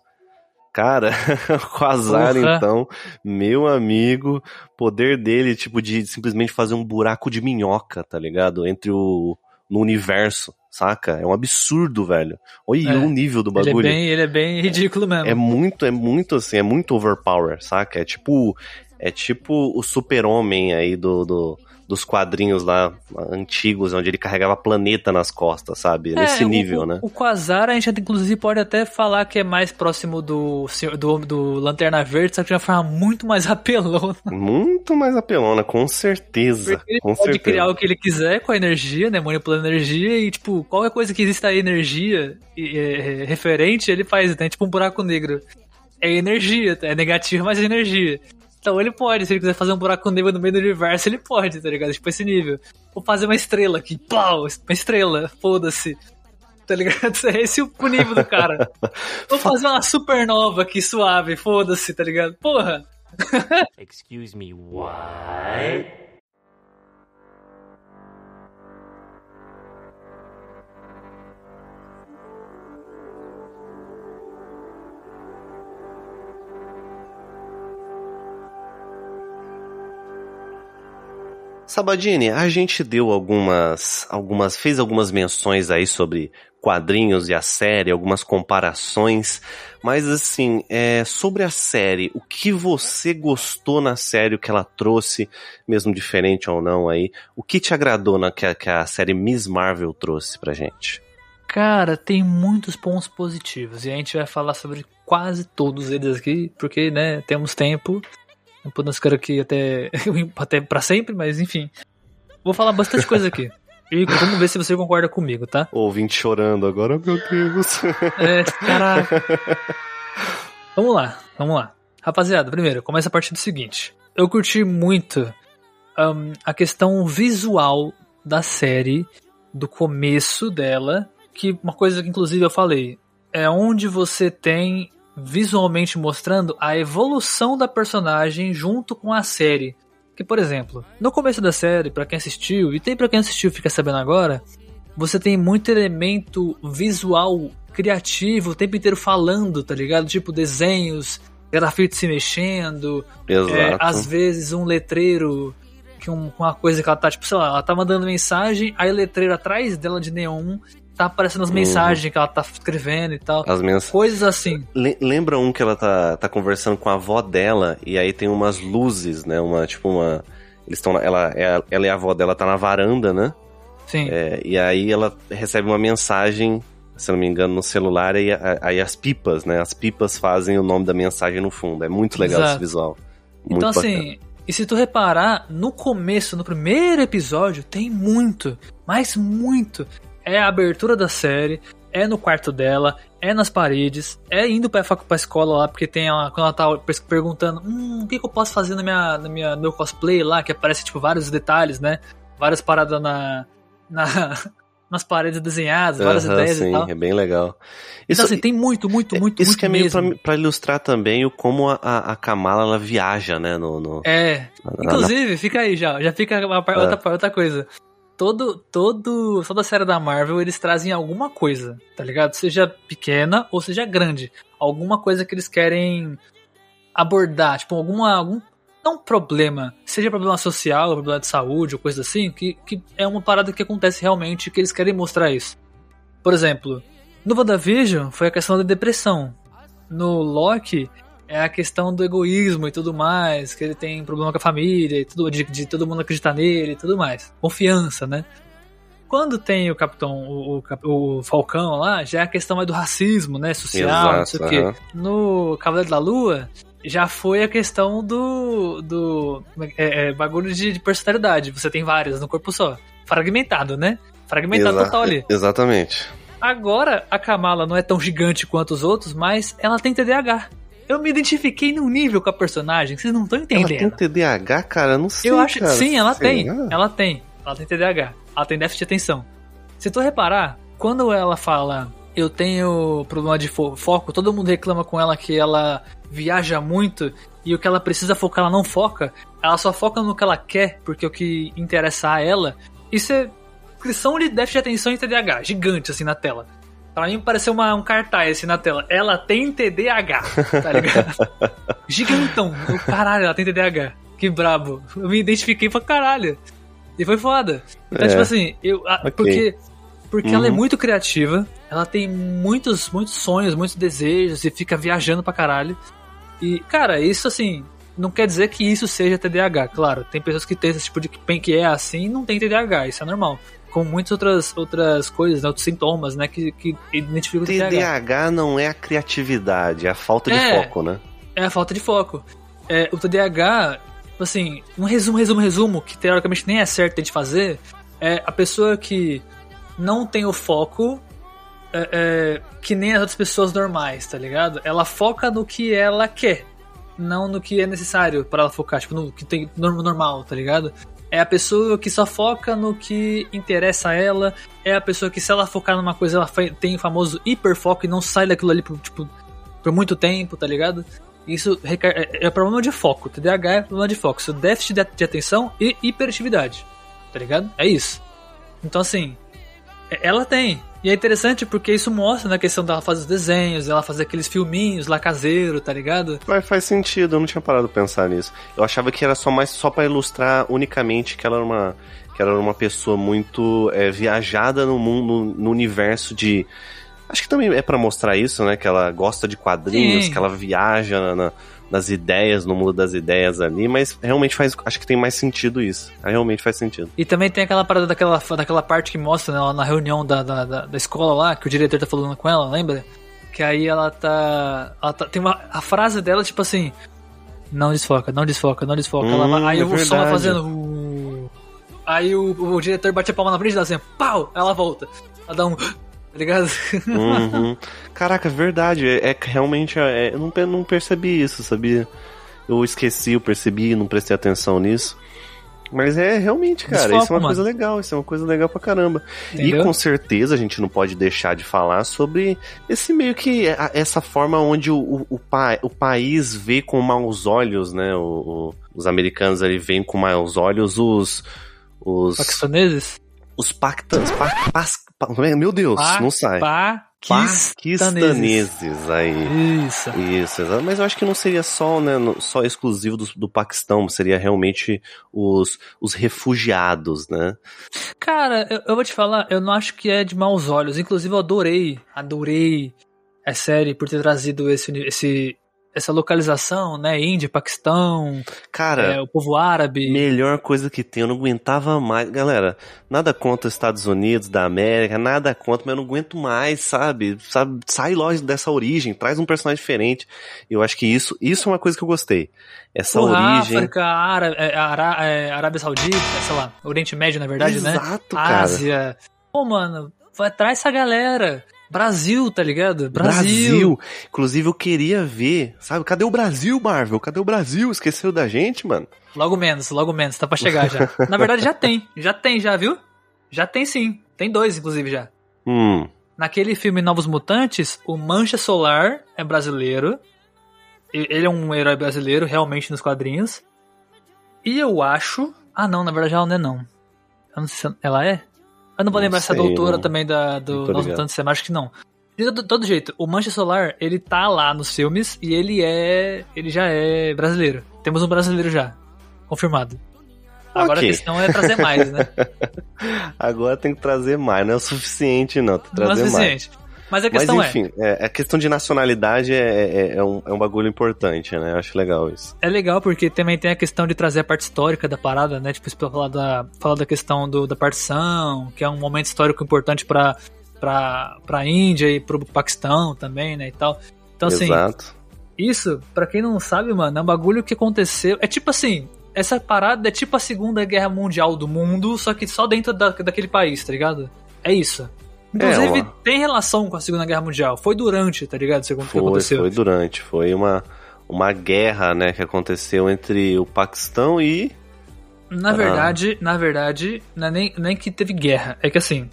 cara, Quasar, Porra. então, meu amigo, poder dele, tipo, de simplesmente fazer um buraco de minhoca, tá ligado? Entre o... no universo, saca? É um absurdo, velho. Olha É, o nível do Ele é bagulho. bem, ele é bem ridículo mesmo. É muito, é muito assim, é muito overpower, saca? É tipo, é tipo o super-homem aí do, do- dos quadrinhos lá antigos, onde ele carregava planeta nas costas, sabe? Nesse É, o- nível, o, né? O Quasar, a gente inclusive pode até falar que é mais próximo do, senhor- do, do Lanterna Verde, só que de uma forma muito mais apelona. Muito mais apelona, com certeza. Porque ele com pode certeza. criar o que ele quiser com a energia, né? Manipulando energia e, tipo, qualquer coisa que exista aí energia e, é, é, referente, ele faz, né? Tipo um buraco negro. É energia, é negativo, mas é energia. Então ele pode, se ele quiser fazer um buraco negro no meio do universo, ele pode, tá ligado? Tipo esse nível. Vou fazer uma estrela aqui, pau, uma estrela, foda-se. Tá ligado? Esse é o nível do cara. Vou fazer uma supernova aqui, suave, foda-se, tá ligado? Porra! Excuse me, what? Sabadini, a gente deu algumas, algumas, fez algumas menções aí sobre quadrinhos e a série, algumas comparações, mas assim, é, sobre a série, o que você gostou na série, o que ela trouxe, mesmo diferente ou não aí, o que te agradou na que a, que a série Miss Marvel trouxe pra gente? Cara, tem muitos pontos positivos e a gente vai falar sobre quase todos eles aqui, porque, né, temos tempo. Não podemos ficar aqui até, até pra sempre, mas enfim. Vou falar bastante coisa aqui. E vamos ver se você concorda comigo, tá? Ouvinte chorando agora, meu Deus. É, caraca. Vamos lá, vamos lá. Rapaziada, primeiro, começa a partir do seguinte. Eu curti muito ahn, a questão visual da série, do começo dela, que uma coisa que inclusive eu falei, é onde você tem visualmente mostrando a evolução da personagem junto com a série. Que, por exemplo, no começo da série, pra quem assistiu, e tem pra quem assistiu fica sabendo agora, você tem muito elemento visual criativo o tempo inteiro falando, tá ligado? Tipo desenhos, grafite se mexendo, é, às vezes um letreiro que um, uma coisa que ela tá, tipo, sei lá, ela tá mandando mensagem, aí o letreiro atrás dela de neon tá aparecendo as Uhum. mensagens que ela tá escrevendo e tal. As mensagens. Coisas assim. Le- Lembra um que ela tá, tá conversando com a avó dela e aí tem umas luzes, né? Uma, tipo uma. Eles estão. Ela, é- ela e a avó dela tá na varanda, né? Sim. É, e aí ela recebe uma mensagem, se não me engano, no celular, e aí as pipas, né? As pipas fazem o nome da mensagem no fundo. É muito legal Exato. esse visual. Muito Então, bacana. assim, e se tu reparar, no começo, no primeiro episódio, tem muito, mas muito. É a abertura da série, é no quarto dela, é nas paredes, é indo pra, pra escola lá, porque tem ela, quando ela tá perguntando, hum, o que, que eu posso fazer na minha, na minha, no meu cosplay lá, que aparece, tipo, vários detalhes, né? Várias paradas na, na, nas paredes desenhadas, várias Aham, ideias sim, e tal. é bem legal. Então, assim, tem muito, muito, muito, isso muito que é meio mesmo. pra, pra ilustrar também o como a, a Kamala ela viaja, né? No, no- É, na- na- Inclusive, fica aí já, já fica uma É. outra, outra coisa. Todo, todo, toda série da Marvel eles trazem alguma coisa, tá ligado? Seja pequena ou seja grande. Alguma coisa que eles querem abordar, tipo, alguma, algum, não problema, seja problema social, problema de saúde ou coisa assim, que, que é uma parada que acontece realmente que eles querem mostrar isso. Por exemplo, no WandaVision foi a questão da depressão. No Loki é a questão do egoísmo e tudo mais, que ele tem problema com a família e tudo, de, de todo mundo acreditar nele e tudo mais. Confiança, né? Quando tem o Capitão, o, o o Falcão lá, já é a questão mais do racismo, né? Social, não sei o Exato, quê. No Cavaleiro da Lua, já foi a questão do. do é, é, bagulho de, de personalidade. Você tem várias no corpo só. Fragmentado, né? Fragmentado Exa- total ali. Exatamente. Agora, a Kamala não é tão gigante quanto os outros, mas ela tem TDAH. Eu me identifiquei num nível com a personagem que vocês não estão Ela tem entendendo. TDAH, cara? Eu Não sei. Eu acho cara. sim, ela tem. Ela tem. Ela tem TDAH. Ela tem déficit de atenção. Se tu reparar, quando ela fala eu tenho problema de fo- foco, todo mundo reclama com ela que ela viaja muito e o que ela precisa focar ela não foca, ela só foca no que ela quer, porque o que interessa a ela, isso é descrição de déficit de atenção e TDAH, gigante assim na tela. Pra mim pareceu uma, um cartaz assim na tela. Ela tem TDAH, tá ligado? Gigantão. Eu, caralho, ela tem TDAH. Que brabo. Eu me identifiquei pra caralho. E foi foda. Então, É. tipo assim, eu, a- Ok. porque, porque ela é Uhum. muito criativa, ela tem muitos, muitos sonhos, muitos desejos e fica viajando pra caralho. E, cara, isso assim, não quer dizer que isso seja TDAH, claro. Tem pessoas que têm esse tipo de que que é assim e não tem TDAH, isso é normal. Com muitas outras, outras coisas, né, outros sintomas, né, que, que identificam o TDAH. TDAH não é a criatividade, é a falta de É. foco, né? É a falta de foco. É, o TDAH, assim, um resumo, resumo, resumo, que teoricamente nem é certo de fazer, é a pessoa que não tem o foco é, é, que nem as outras pessoas normais, tá ligado? Ela foca no que ela quer, não no que é necessário para ela focar, tipo, no que tem no normal, tá ligado? É a pessoa que só foca no que interessa a ela, é a pessoa que se ela focar numa coisa, ela tem o famoso hiperfoco e não sai daquilo ali por, tipo, por muito tempo, tá ligado? Isso é, é problema de foco. TDAH é problema de foco. Isso déficit de, de atenção e hiperatividade. Tá ligado? É isso. Então, assim, é- ela tem. E é interessante porque isso mostra na questão dela fazer os desenhos, ela fazer aqueles filminhos lá caseiro, tá ligado? Mas faz sentido, eu não tinha parado de pensar nisso. Eu achava que era só mais só para ilustrar unicamente que ela era uma que ela era uma pessoa muito é, viajada no mundo, no universo de acho que também é pra mostrar isso, né? Que ela gosta de quadrinhos, Sim. que ela viaja na- na- nas ideias, no mundo das ideias ali, mas realmente faz, acho que tem mais sentido isso. Realmente faz sentido. E também tem aquela parada daquela, daquela parte que mostra né, lá na reunião da, da, da, da escola lá, que o diretor tá falando com ela, lembra? Que aí ela tá. Ela tá tem uma. A frase dela, tipo assim. Não desfoca, não desfoca, não desfoca. Ela Hum, aí é o som fazendo. "Uh". Aí o, o diretor bate a palma na frente dela assim, pau! Ela volta. Ela dá um. Tá ligado? Uhum. Caraca, verdade. É, é realmente. é, eu não, não percebi isso, sabia? Eu esqueci, eu percebi, não prestei atenção nisso. Mas é realmente, cara, Desfoca, isso é uma mano. coisa legal, isso é uma coisa legal pra caramba. Entendeu? E com certeza a gente não pode deixar de falar sobre esse meio que. a- essa forma onde o, o, o, pa- o país vê com maus olhos, né? O- os americanos ali veem com maus olhos os. Os. Paquistaneses? Os pactans. Pa, pas- pa- meu Deus, não sai. Paquistaneses. Paquistaneses aí. Isso. Isso, exato. Mas eu acho que não seria só, né, só exclusivo do, do Paquistão, seria realmente os, os refugiados, né? Cara, eu, eu vou te falar, eu não acho que é de maus olhos. Inclusive, eu adorei, adorei a série por ter trazido esse, esse, essa localização, né? Índia, Paquistão, Cara, é, o povo árabe. melhor coisa que tem, eu não aguentava mais. Galera, nada contra os Estados Unidos, da América, nada contra, mas eu não aguento mais, sabe? sabe? Sai logo dessa origem, traz um personagem diferente. Eu acho que isso, isso é uma coisa que eu gostei. Essa Porra, origem. África, Ara, é, Ara, é, Arábia Saudita, sei lá, Oriente Médio, na verdade, né? Exato, cara. Ásia. Pô, mano, vai atrás essa galera. Brasil, tá ligado? Brasil. Brasil. Inclusive, eu queria ver, sabe? Cadê o Brasil, Marvel? Cadê o Brasil? Esqueceu da gente, mano? Logo menos, logo menos, tá pra chegar já. Na verdade, já tem. Já tem, já, viu? Já tem sim. Tem dois, inclusive, já. Hum. Naquele filme Novos Mutantes, o Mancha Solar é brasileiro. Ele é um herói brasileiro, realmente, nos quadrinhos. E eu acho. Ah, não, na verdade ela não é, não. Eu não sei se ela é. Eu não vou Não lembrar se a sei, doutora não- também da, do. Mutantes é, mas acho que não. De todo, todo jeito, o Mancha Solar, ele tá lá nos filmes e ele é. Ele já é brasileiro. Temos um brasileiro já. Confirmado. Agora Ok. a questão é trazer mais, né? Agora tem que trazer mais, não é o suficiente, não. Tem que Não é trazer mais. Mas a Mas questão é. enfim, é, a questão de nacionalidade é, é, é um, é um bagulho importante, né? Eu acho legal isso. É legal porque também tem a questão de trazer a parte histórica da parada, né? Tipo, falar da, falar da questão do, da partição, que é um momento histórico importante pra, pra, pra Índia e pro Paquistão também, né? E tal. Então, assim, Exato. isso, pra quem não sabe, mano, é um bagulho que aconteceu. É tipo assim, essa parada é tipo a Segunda Guerra Mundial do mundo, só que só dentro da, daquele país, tá ligado? É isso. Inclusive, uma- tem relação com a Segunda Guerra Mundial. Foi durante, tá ligado? Segundo o que Foi, aconteceu. foi durante. Foi uma, uma guerra, né, que aconteceu entre o Paquistão e. Na Ah. verdade, na verdade, não é nem, nem que teve guerra. É que assim.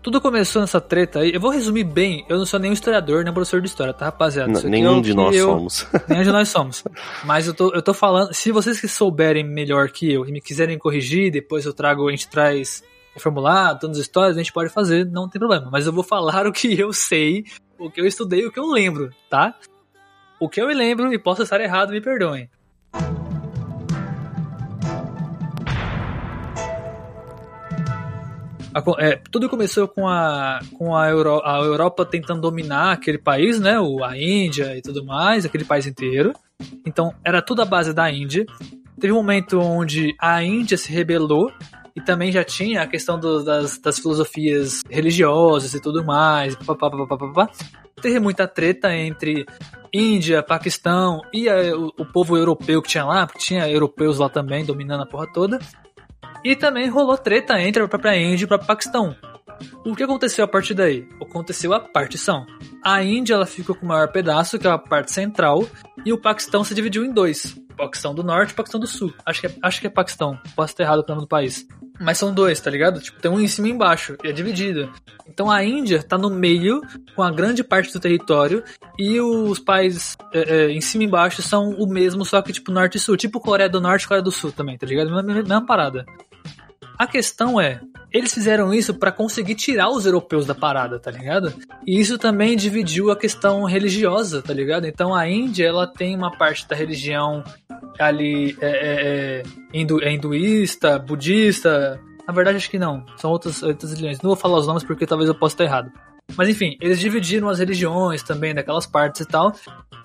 Tudo começou nessa treta aí. Eu vou resumir bem. Eu não sou nenhum historiador, nem professor de história, tá, rapaziada? Isso N- aqui é nenhum o de nós eu- somos. Nenhum de nós somos. Mas eu tô, eu tô falando. Se vocês que souberem melhor que eu e me quiserem corrigir, depois eu trago, a gente traz reformulado, todas as histórias, a gente pode fazer, não tem problema. Mas eu vou falar o que eu sei, o que eu estudei, o que eu lembro, tá? O que eu me lembro e posso estar errado, me perdoem. É, tudo começou com a, com a, Euro- a Europa tentando dominar aquele país, né? O, a Índia e tudo mais, aquele país inteiro. Então era tudo a base da Índia. Teve um momento onde a Índia se rebelou e também já tinha a questão do- das, das filosofias religiosas e tudo mais. Pá, pá, pá, pá, pá, pá. Teve muita treta entre Índia, Paquistão e a- o, o povo europeu que tinha lá, porque tinha europeus lá também dominando a porra toda. E também rolou treta entre a própria Índia e o próprio Paquistão. O que aconteceu a partir daí? Aconteceu a partição. A Índia ela ficou com o maior pedaço, que é a parte central, e o Paquistão se dividiu em dois. Paquistão do Norte e Paquistão do Sul. Acho que é, acho que é Paquistão. Posso estar errado o nome do país. Mas são dois, tá ligado? Tipo, tem um em cima e embaixo, e é dividido. Então a Índia tá no meio, com a grande parte do território, e os países é, é, em cima e embaixo são o mesmo, só que tipo Norte e Sul. Tipo Coreia do Norte e Coreia do Sul também, tá ligado? Mesma, mesma parada. A questão é, eles fizeram isso pra conseguir tirar os europeus da parada, tá ligado? E isso também dividiu a questão religiosa, tá ligado? Então a Índia, ela tem uma parte da religião ali é, é, é, hindu, é hinduísta, budista. Na verdade, acho que não. São outras, outras religiões. Não vou falar os nomes porque talvez eu possa estar errado. Mas enfim, eles dividiram as religiões também daquelas partes e tal.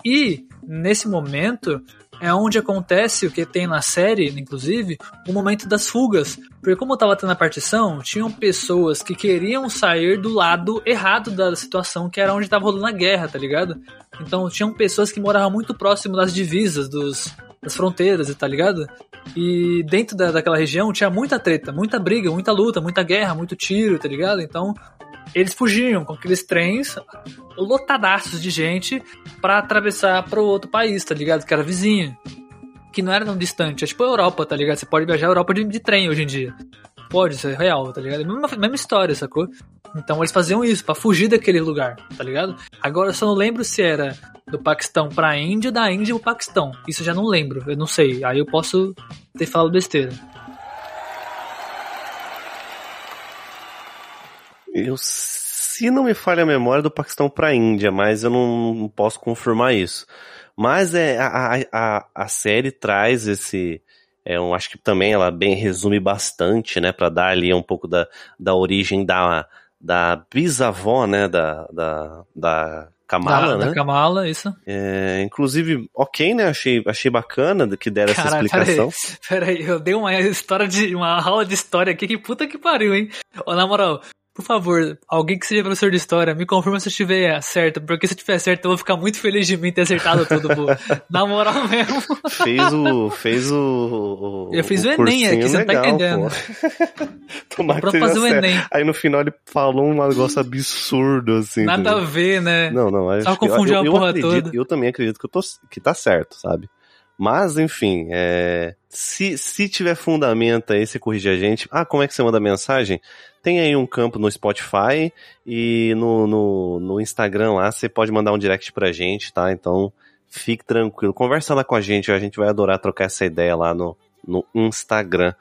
E nesse momento é onde acontece o que tem na série, inclusive, o momento das fugas. Porque como tava tendo a partição, tinham pessoas que queriam sair do lado errado da situação, que era onde tava rolando a guerra, tá ligado? Então tinham pessoas que moravam muito próximo das divisas, dos, das fronteiras, tá ligado? E dentro da, daquela região tinha muita treta, muita briga, muita luta, muita guerra, muito tiro, tá ligado? Então eles fugiam com aqueles trens lotadaços de gente pra atravessar pro outro país, tá ligado? Que era vizinho. Que não era tão distante. É tipo a Europa, tá ligado? Você pode viajar a Europa de, de trem hoje em dia. Pode, isso é real, tá ligado? É mesma, mesma história, sacou? Então eles faziam isso pra fugir daquele lugar, tá ligado? Agora eu só não lembro se era do Paquistão pra Índia ou da Índia pro Paquistão. Isso eu já não lembro, eu não sei. Aí eu posso ter falado besteira. Eu, se não me falha a memória, do Paquistão pra Índia, mas eu não, posso confirmar isso. Mas é, a, a, a, a série traz esse. É, eu acho que também ela bem resume bastante, né? Pra dar ali um pouco da, da origem da, da bisavó, né? Da, da, da Kamala, da, né? Da Kamala, isso. É, inclusive, ok, né? Achei, achei bacana que deram essa explicação. Pera aí, eu dei uma história de. uma aula de história aqui, que puta que pariu, hein? Ó, na moral, por favor, alguém que seja professor de história, me confirma se eu estiver certo, porque se eu estiver certo, eu vou ficar muito feliz de mim ter acertado tudo, pô. Na moral mesmo. Fez o. Fez o. o Eu fiz o Enem cursinho aqui, você não tá entendendo. que Pra fazer o. Enem. Aí no final ele falou um negócio absurdo, assim. Nada a ver, né? Não, não. acho Só que- confundiu eu, a eu porra acredito, toda. Eu também acredito que, eu tô, que tá certo, sabe? Mas, enfim, é, se, se tiver fundamento aí, você corrigir a gente. Ah, como é que você manda mensagem? Tem aí um campo no Spotify e no, no, no Instagram lá, você pode mandar um direct pra gente, tá? Então, fique tranquilo. Conversa lá com a gente, a gente vai adorar trocar essa ideia lá no, no Instagram.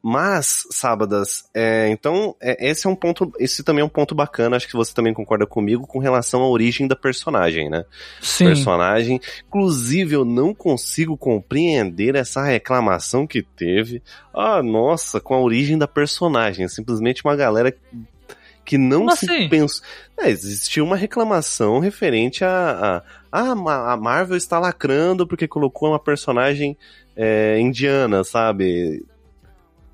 Mas, sábadas, é, então, é, esse é um ponto, esse também é um ponto bacana, acho que você também concorda comigo com relação à origem da personagem, né? Sim. Personagem. Inclusive, eu não consigo compreender essa reclamação que teve. Ah, nossa, com a origem da personagem. Simplesmente uma galera que não Como se assim? pensa. É, existiu uma reclamação referente a, a, a, a Marvel está lacrando porque colocou uma personagem é, indiana, sabe?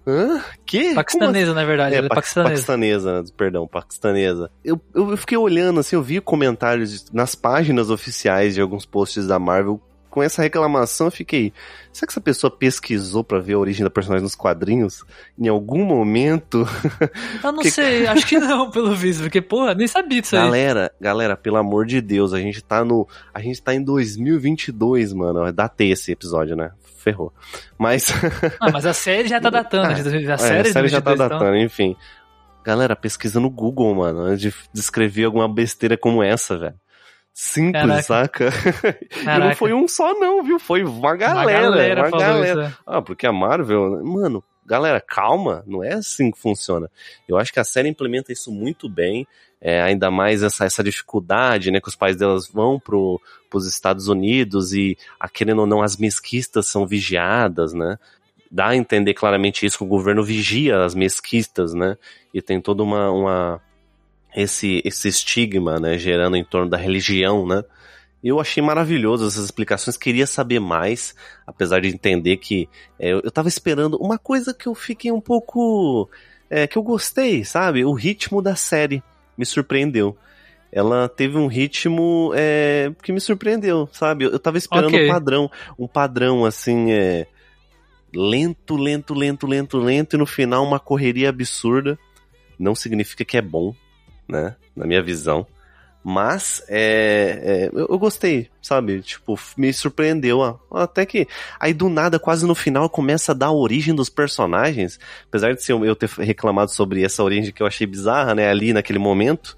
Hã? Que? Como Paquistanesa, na verdade. é, é pa- paquistanesa. paquistanesa, perdão, paquistanesa. Eu eu fiquei olhando, assim, eu vi comentários nas páginas oficiais de alguns posts da Marvel com essa reclamação, eu fiquei, será que essa pessoa pesquisou pra ver a origem da personagem nos quadrinhos? Em algum momento? Eu não Que- sei, acho que não, pelo visto, porque, porra, nem sabia disso aí. Galera, galera, pelo amor de Deus, a gente tá no, a gente tá em 2022, mano. Datei esse episódio, né? Ferrou. Mas Ah, mas a série já tá datando. Ah, a É, série, a série já tá 2022, então- datando, enfim. Galera, pesquisa no Google, mano, antes de descrever alguma besteira como essa, velho. Simples, Caraca. saca? e não foi um só, não, viu? Foi uma galera. Uma galera uma galera. isso. Ah, porque a Marvel, mano, galera, calma, não é assim que funciona. Eu acho que a série implementa isso muito bem, é, ainda mais essa, essa dificuldade, né, que os pais delas vão pro, pros Estados Unidos e, a, querendo ou não, as mesquitas são vigiadas, né? Dá a entender claramente isso, que o governo vigia as mesquitas, né? E tem toda uma, uma esse, esse estigma, né, gerando em torno da religião, né? Eu achei maravilhoso essas explicações, queria saber mais, apesar de entender que é, eu, eu tava esperando uma coisa que eu fiquei um pouco. é, que eu gostei, sabe? O ritmo da série me surpreendeu. Ela teve um ritmo é, que me surpreendeu, sabe? Eu, eu tava esperando Ok. um padrão, um padrão assim, é, lento, lento, lento, lento, lento, e no final uma correria absurda. Não significa que é bom, né? Na minha visão. Mas é, é, eu, eu gostei, sabe? Tipo, me surpreendeu. ó. Até que aí do nada, quase no final, começa a dar a origem dos personagens. Apesar de ser eu ter reclamado sobre essa origem que eu achei bizarra, né? Ali naquele momento.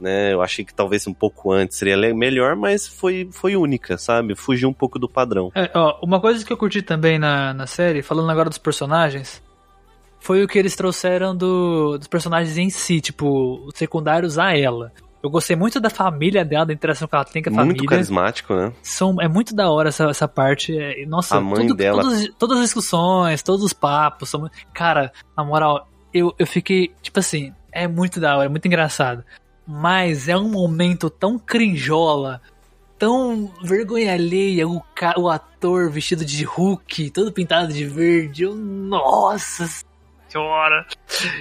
Né, eu achei que talvez um pouco antes seria melhor, mas foi, foi única, sabe? Fugiu um pouco do padrão. É, ó, uma coisa que eu curti também na, na série, falando agora dos personagens, foi o que eles trouxeram do, dos personagens em si, tipo, os secundários a ela. Eu gostei muito da família dela, da interação que ela tem com a Muito família. carismático, né? São, é muito da hora essa, essa parte. é, nossa, A mãe tudo- dela- Todas, todas as discussões, todos os papos. São, muito- cara, na moral, eu, eu fiquei, tipo assim, é muito da hora, é muito engraçado. Mas é um momento tão crinjola, tão vergonha alheia, o, o ator vestido de Hulk, todo pintado de verde. Eu, nossa senhora!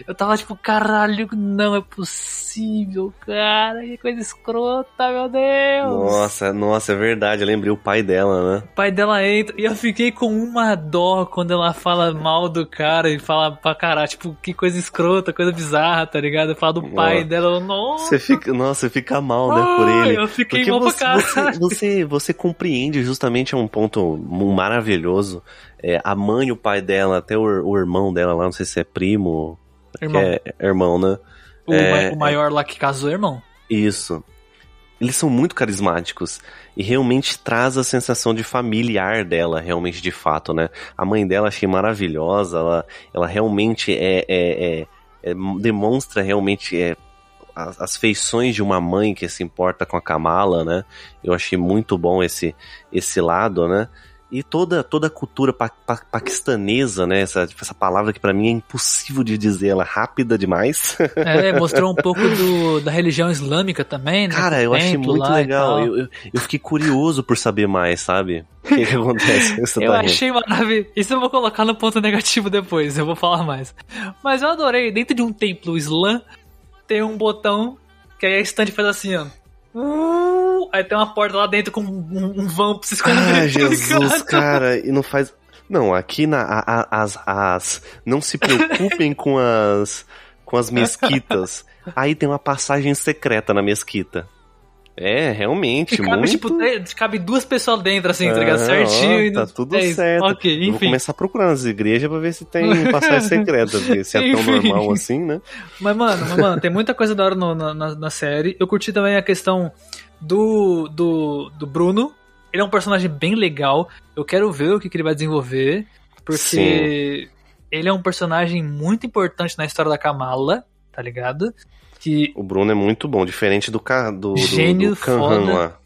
Eu tava tipo, caralho, não é possível, cara. Que coisa escrota, meu Deus! Nossa, nossa, é verdade. Eu lembrei o pai dela, né? O pai dela entra e eu fiquei com uma dó quando ela fala mal do cara e fala pra caralho, tipo, que coisa escrota, coisa bizarra, tá ligado? Fala do pai Nossa. dela, nossa. Você fica, nossa, você fica mal, né, por ele. Eu fiquei Porque mal pra você, caralho. você, você, você compreende justamente é um ponto maravilhoso. É, a mãe e o pai dela, até o, o irmão dela lá, não sei se é primo, Irmão, é irmão, né? o, é- o maior lá que casou, é irmão. Isso. Eles são muito carismáticos e realmente traz a sensação de familiar dela, realmente de fato, né? A mãe dela achei maravilhosa, ela, ela realmente é, é- é- demonstra realmente é, as, as feições de uma mãe que se importa com a Kamala, né? Eu achei muito bom esse, esse lado, né? E toda, toda a cultura pa, pa- paquistanesa, né? Essa, essa palavra que pra mim é impossível de dizer, ela é rápida demais. É, mostrou um pouco do, da religião islâmica também, né? Cara, eu achei muito legal. Eu, eu, eu fiquei curioso por saber mais, sabe? O que, que acontece? Você Eu tá achei maravilhoso. Isso eu vou colocar no ponto negativo depois, eu vou falar mais. Mas eu adorei, dentro de um templo islã, tem um botão que aí a estante faz assim, ó. Uh, aí tem uma porta lá dentro com um, um vão pra se esconder. Ah, tá Jesus, cara, e não faz. Não, aqui na a- a- as, as não se preocupem com as com as mesquitas. Aí tem uma passagem secreta na mesquita. É, realmente, E cabe, muito. tipo, cabe duas pessoas dentro, assim, tá ligado? Certinho. ó, e tá tudo certo. Ok, Eu vou enfim. começar a procurar nas igrejas pra ver se tem passagem secreta, porque se é tão Enfim. normal assim, né? Mas, mano, mas, mano, tem muita coisa da hora no- na, na, série. Eu curti também a questão do, do, do Bruno. Ele é um personagem bem legal. Eu quero ver o que, que ele vai desenvolver. Porque ele é um personagem muito importante na história da Kamala, tá ligado? Que O Bruno é muito bom, diferente do do, do, Gênio do Kanhan foda. lá.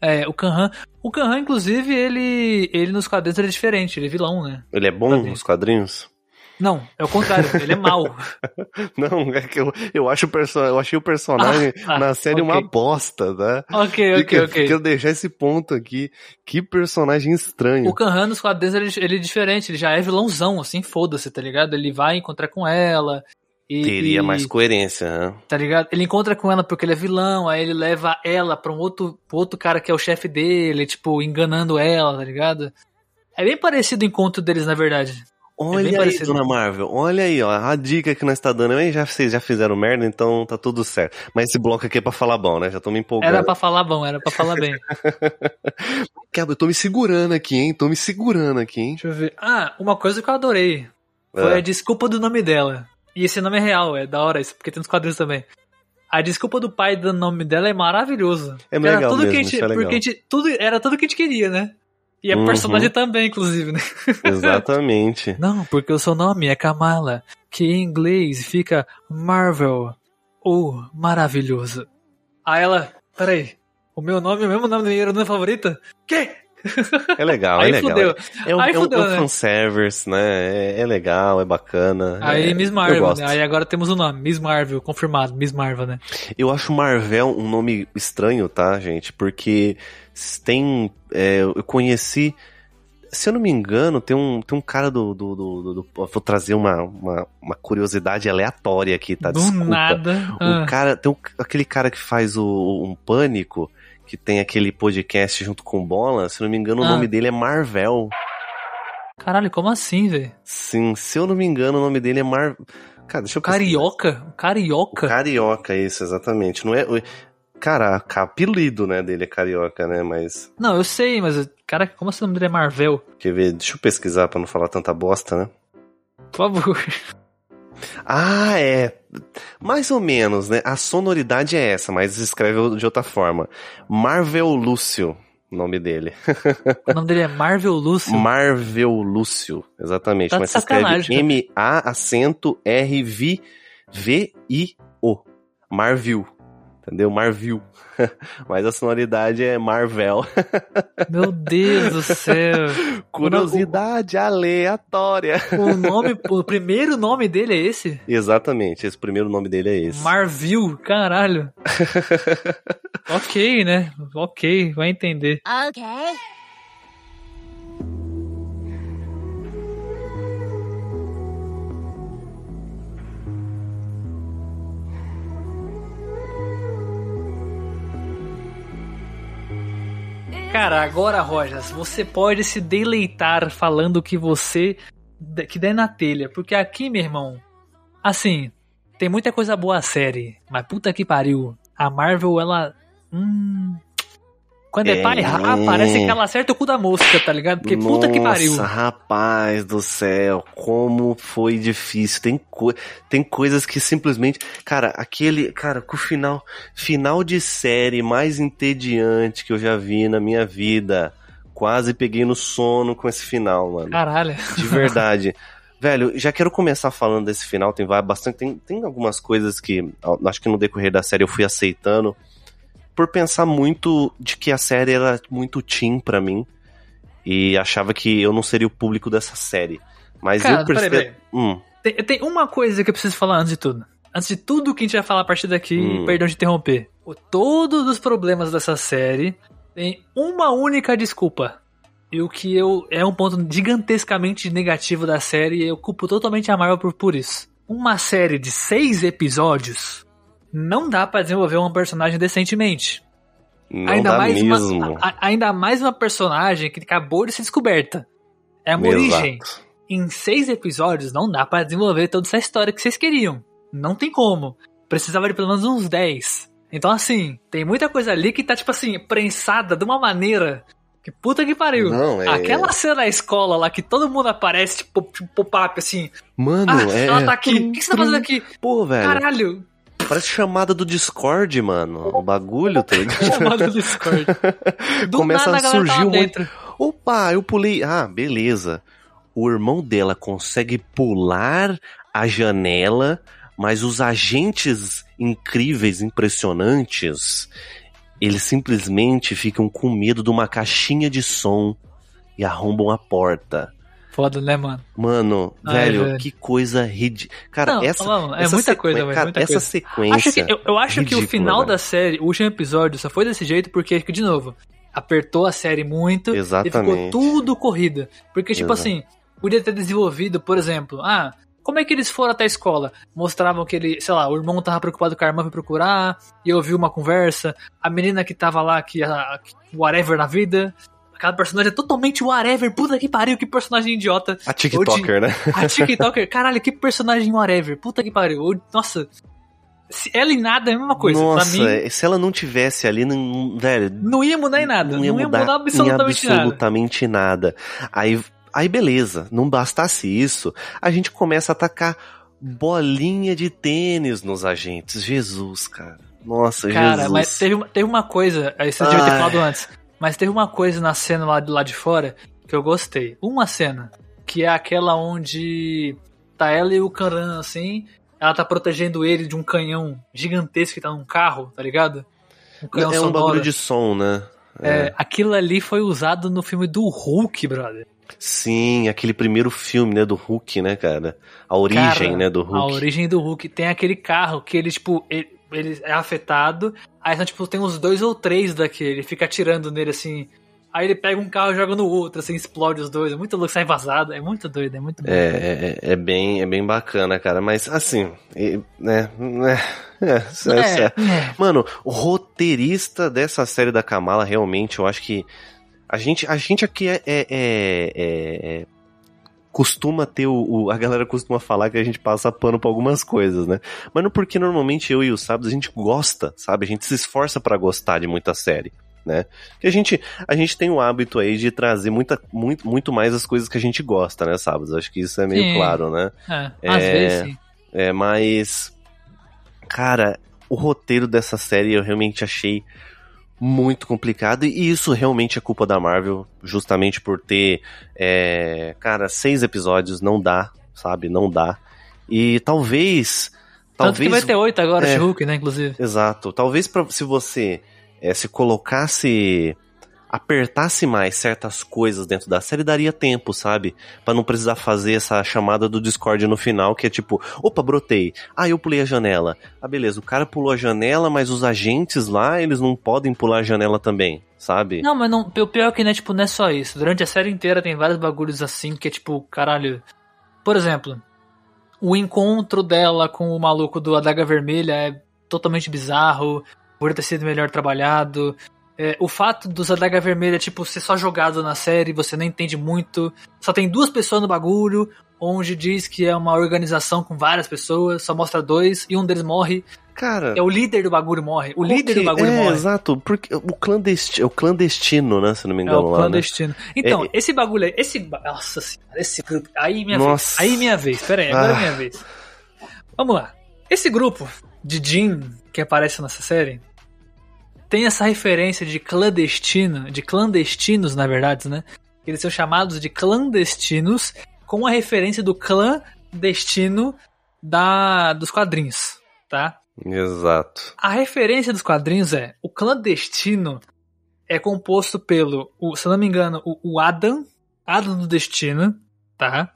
é o Kanhan. O Kanhan, inclusive, ele, ele nos quadrinhos ele é diferente, ele é vilão, né? Ele é bom Quadrinhos. nos quadrinhos? Não, é o contrário, ele é mau. Não, é que eu, eu, acho perso eu achei o personagem Ah, na série ok. uma bosta, tá? ok, ok, Fica- ok. Quero deixar esse ponto aqui. Que personagem estranho. O Kanhan nos quadrinhos ele, ele é diferente, ele já é vilãozão, assim, foda-se, tá ligado? Ele vai encontrar com ela. E, Teria mais coerência, né? Tá ligado? Ele encontra com ela porque ele é vilão, aí ele leva ela pra um outro, pro outro cara que é o chefe dele, tipo, enganando ela, tá ligado? É bem parecido o encontro deles, na verdade. Olha aí, É parecido. Dona Marvel, olha aí, ó, a dica que nós tá dando. Aí já, vocês já fizeram merda, então tá tudo certo. Mas esse bloco aqui é pra falar bom, né? Já tô me empolgando. Era pra falar bom, era pra falar bem. Cara, Eu tô me segurando aqui, hein? Tô me segurando aqui, hein? Deixa eu ver. Ah, uma coisa que eu adorei foi É. a desculpa do nome dela. E esse nome é real, é da hora isso, porque tem nos quadrinhos também. A desculpa do pai dando o nome dela é maravilhoso. É era legal tudo que a mesmo, gente, é porque a gente, tudo, era tudo que a gente queria, né? E a Uhum. personagem também, inclusive, né? Exatamente. Não, porque o seu nome é Kamala, que em inglês fica Marvel, ou maravilhoso. Aí ela, peraí, o meu nome é o mesmo nome da minha heroína favorita? Que? É legal, Aí é legal. fudeu. É um, Aí é um, fudeu, é um né? fanservice, né? É, é legal, é bacana. Aí é, Miss Marvel, né? Aí agora temos o nome, Miss Marvel, confirmado, Miss Marvel, né? Eu acho Marvel um nome estranho, tá, gente? Porque tem. é, eu conheci. Se eu não me engano, tem um, tem um cara do. do, do- do- vou trazer uma, uma, uma curiosidade aleatória aqui, tá? Do Desculpa. nada. O ah, cara, tem um- aquele cara que faz o, um pânico, que tem aquele podcast junto com bola, se eu não me engano, o Ah. nome dele é Marvel. Caralho, como assim, velho? Sim, se eu não me engano, o nome dele é Mar. Cara, deixa eu pesquisar. Carioca? Carioca? Carioca, isso, exatamente. Não é. Cara, apelido, né, dele é carioca, né? Mas. Não, eu sei, mas, cara, como assim o nome dele é Marvel? Quer ver? Deixa eu pesquisar pra não falar tanta bosta, né? Por favor. Ah, é. Mais ou menos, né? A sonoridade é essa, mas escreve de outra forma. Marvel Lúcio, o nome dele. O nome dele é Marvel Lúcio. Marvel Lúcio, exatamente. Tá mas se escreve. M-A acento R-V-V-I-O. Marvel. Entendeu? Marvel. Mas a sonoridade é Marvel. Meu Deus do céu. Curiosidade aleatória. O nome, o primeiro nome dele é esse? Exatamente, esse primeiro nome dele é esse. Marvel, caralho. ok, né? Ok, vai entender. Okay. Cara, agora, Rojas, você pode se deleitar falando que você que der na telha, porque aqui, meu irmão, assim, tem muita coisa boa a série, mas puta que pariu. A Marvel, ela. Hum. Quando é, É. pai errar, parece que ela acerta o cu da mosca, tá ligado? Porque puta que pariu. Nossa, rapaz do céu, como foi difícil. Tem, co tem coisas que simplesmente. Cara, aquele. Cara, com o final. Final de série mais entediante que eu já vi na minha vida. Quase peguei no sono com esse final, mano. Caralho. De verdade. Velho, já quero começar falando desse final. Tem vai- bastante. Tem, tem algumas coisas que. Acho que no decorrer da série eu fui aceitando. Por pensar muito de que a série era muito teen pra mim. E achava que eu não seria o público dessa série. Mas Cara, eu percebi. Hum, Tem, tem uma coisa que eu preciso falar antes de tudo. Antes de tudo que a gente vai falar a partir daqui, Hum. perdão de interromper. O- Todos os problemas dessa série tem uma única desculpa. E o que eu é um ponto gigantescamente negativo da série, e eu culpo totalmente a Marvel por, por isso. Uma série de seis episódios não dá pra desenvolver um personagem decentemente. não ainda mais mesmo. uma, a- ainda mais uma personagem que acabou de ser descoberta. É uma Exato. origem em seis episódios não dá pra desenvolver toda essa história que vocês queriam. Não tem como. Precisava de pelo menos uns 10. Então, assim, tem muita coisa ali que tá, tipo assim, prensada de uma maneira que puta que pariu. Não, é- Aquela cena da escola lá que todo mundo aparece, tipo, tipo pop-up, assim. Mano, ah, é. ela tá aqui. O que você tá fazendo aqui? Pô, velho. Caralho. Parece chamada do Discord, mano. O bagulho, tá ligado? Chamada do Discord. Do Começa nada a surgir tava um monte-. Opa, eu pulei. Ah, beleza. O irmão dela consegue pular a janela, mas os agentes incríveis, impressionantes, eles simplesmente ficam com medo de uma caixinha de som e arrombam a porta. Foda, né, mano? Mano, Ai, velho, velho. que coisa ridícula. Cara, Não, essa, mano, é essa muita sequen- coisa, velho, cara, muita essa coisa. sequência. Acho que, eu, eu acho que o ridícula, final velho. da série, o último episódio, só foi desse jeito porque, de novo, apertou a série muito e Exatamente. ficou tudo corrida. Porque, tipo Exato. assim, podia ter desenvolvido, por exemplo, ah, como é que eles foram até a escola? Mostravam que ele, sei lá, o irmão tava preocupado com a irmã foi procurar, e ouviu uma conversa, a menina que tava lá, que, a, que whatever na vida. Aquela personagem é totalmente whatever, puta que pariu, que personagem idiota. A TikToker, né? A TikToker, caralho, que personagem whatever, puta que pariu. Ou- Nossa, se ela e nada é a mesma coisa. Nossa, mim, se ela não tivesse ali, não, velho, não ia mudar em nada. Não ia mudar, em absolutamente, nada. absolutamente nada. Aí, aí beleza, não bastasse isso, a gente começa a atacar bolinha de tênis nos agentes. Jesus, cara. Nossa, Cara, Jesus. mas teve, uma- teve uma coisa, você devia ter falado antes, mas teve uma coisa na cena lá, lá de fora que eu gostei. Uma cena, que é aquela onde tá ela e o Karan, assim, ela tá protegendo ele de um canhão gigantesco que tá num carro, tá ligado? Um canhão É um bagulho de som, né? É, aquilo ali foi usado no filme do Hulk, brother. Sim, aquele primeiro filme, né, do Hulk, né, cara? A origem, Cara, né, do A Hulk. origem do Hulk. Tem aquele carro que ele, tipo, ele, ele é afetado. Aí, então, tipo, tem uns dois ou três daquele. Ele fica atirando nele, assim. Aí ele pega um carro e joga no outro, assim, explode os dois. É muito louco, sai vazado. É muito doido, é muito bom. É, é, é bem, é bem bacana, cara. Mas, assim, né, né, é, é, é, é. Mano, o roteirista dessa série da Kamala, realmente, eu acho que a gente, a gente aqui é, é- é- é- costuma ter o, o- a galera costuma falar que a gente passa pano pra algumas coisas, né? Mas não porque normalmente eu e o Sábados a gente gosta, sabe? A gente se esforça pra gostar de muita série. Né? Que a gente, a gente tem o hábito aí de trazer muita, muito, muito mais as coisas que a gente gosta, né, Sábados? Acho que isso é meio Sim. claro, né? É, às É. vezes sim. É, mas. Cara, o roteiro dessa série eu realmente achei muito complicado. E isso realmente é culpa da Marvel, justamente por ter. é, cara, seis episódios não dá, sabe? Não dá. E talvez. Tanto Talvez. que vai ter oito agora, É. Hulk, né, inclusive. Exato. Talvez pra, se você é, se colocasse. Apertasse mais certas coisas dentro da série, daria tempo, sabe? Pra não precisar fazer essa chamada do Discord no final, que é tipo, opa, brotei. Ah, eu pulei a janela. Ah, beleza, o cara pulou a janela, mas os agentes lá, eles não podem pular a janela também, sabe? Não, mas não, o pior é que, né, tipo, não é só isso. Durante a série inteira tem vários bagulhos assim que é tipo, caralho. Por exemplo, o encontro dela com o maluco do Adaga Vermelha é totalmente bizarro, poderia ter sido melhor trabalhado. É, o fato dos Adaga Vermelha, tipo, ser só jogado na série, você não entende muito. Só tem duas pessoas no bagulho, onde diz que é uma organização com várias pessoas, só mostra dois, e um deles morre. Cara. É o líder do bagulho morre. O líder do bagulho é, morre. Exato, porque o clandestino, o clandestino, né? Se não me É engano o lá. Né? clandestino. Então, É- esse bagulho aí, esse. Nossa senhora, esse grupo. Aí minha Nossa. vez. Aí minha vez. Pera aí, agora é Ah. minha vez. Vamos lá. Esse grupo de Jin que aparece nessa série tem essa referência de clandestino, de clandestinos, na verdade, né? Eles são chamados de clandestinos com a referência do clandestino da, dos quadrinhos, tá? Exato. A referência dos quadrinhos é o clandestino é composto pelo, o, se eu não me engano, o, o Adam, Adam do Destino, tá?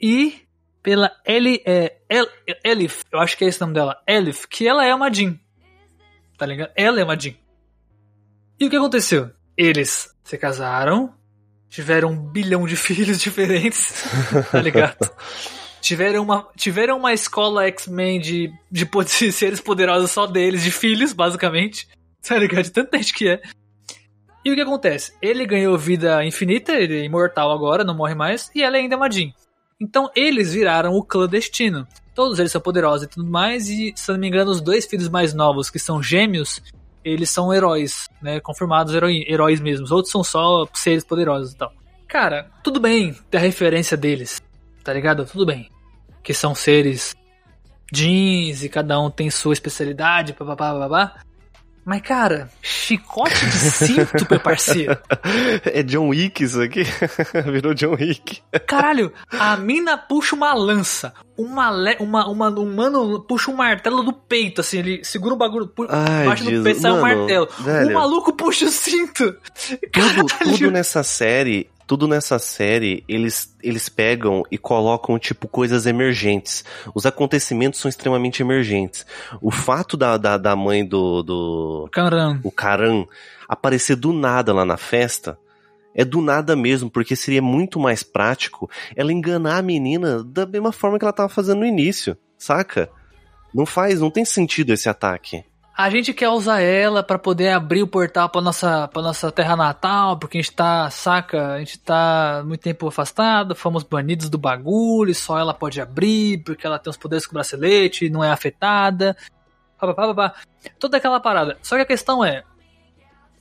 E pela Eli, é, El, Elif, eu acho que é esse o nome dela, Elif, que ela é uma Jean, tá ligado? Ela é uma Jean. E o que aconteceu? Eles se casaram, tiveram um bilhão de filhos diferentes, tá ligado? Tiveram uma, tiveram uma escola X-Men de, de, seres poderosos só deles, de filhos, basicamente. Tá ligado? De tanta gente que é. E o que acontece? Ele ganhou vida infinita, ele é imortal agora, não morre mais, e ela ainda é uma Jean. Então eles viraram o clandestino. Todos eles são poderosos e tudo mais, e se não me engano, os dois filhos mais novos, que são gêmeos, eles são heróis, né? Confirmados heroi- heróis mesmos. Outros são só seres poderosos e tal. Cara, tudo bem ter a referência deles, tá ligado? Tudo bem. Que são seres jeans e cada um tem sua especialidade, papapá, papapá. Mas, cara, chicote de cinto, meu parceiro. É John Wick isso aqui? Virou John Wick. Caralho, a mina puxa uma lança. Uma, le- uma, uma, um mano puxa um martelo do peito, assim, ele segura um bagulho, pu- Ai, no Jesus, peito, sai um martelo. velho. O maluco puxa o cinto. Tudo, Caralho. tudo nessa série, tudo nessa série, eles, eles pegam e colocam, tipo, coisas emergentes. Os acontecimentos são extremamente emergentes. O fato da, da, da mãe do, do o Karan aparecer do nada lá na festa, é do nada mesmo, porque seria muito mais prático ela enganar a menina da mesma forma que ela tava fazendo no início, saca? Não faz, não tem sentido esse ataque. A gente quer usar ela pra poder abrir o portal pra nossa, pra nossa terra natal, porque a gente tá, saca? A gente tá muito tempo afastado, fomos banidos do bagulho, só ela pode abrir, porque ela tem os poderes com o bracelete, não é afetada. Pá, pá, pá. Toda aquela parada. Só que a questão é: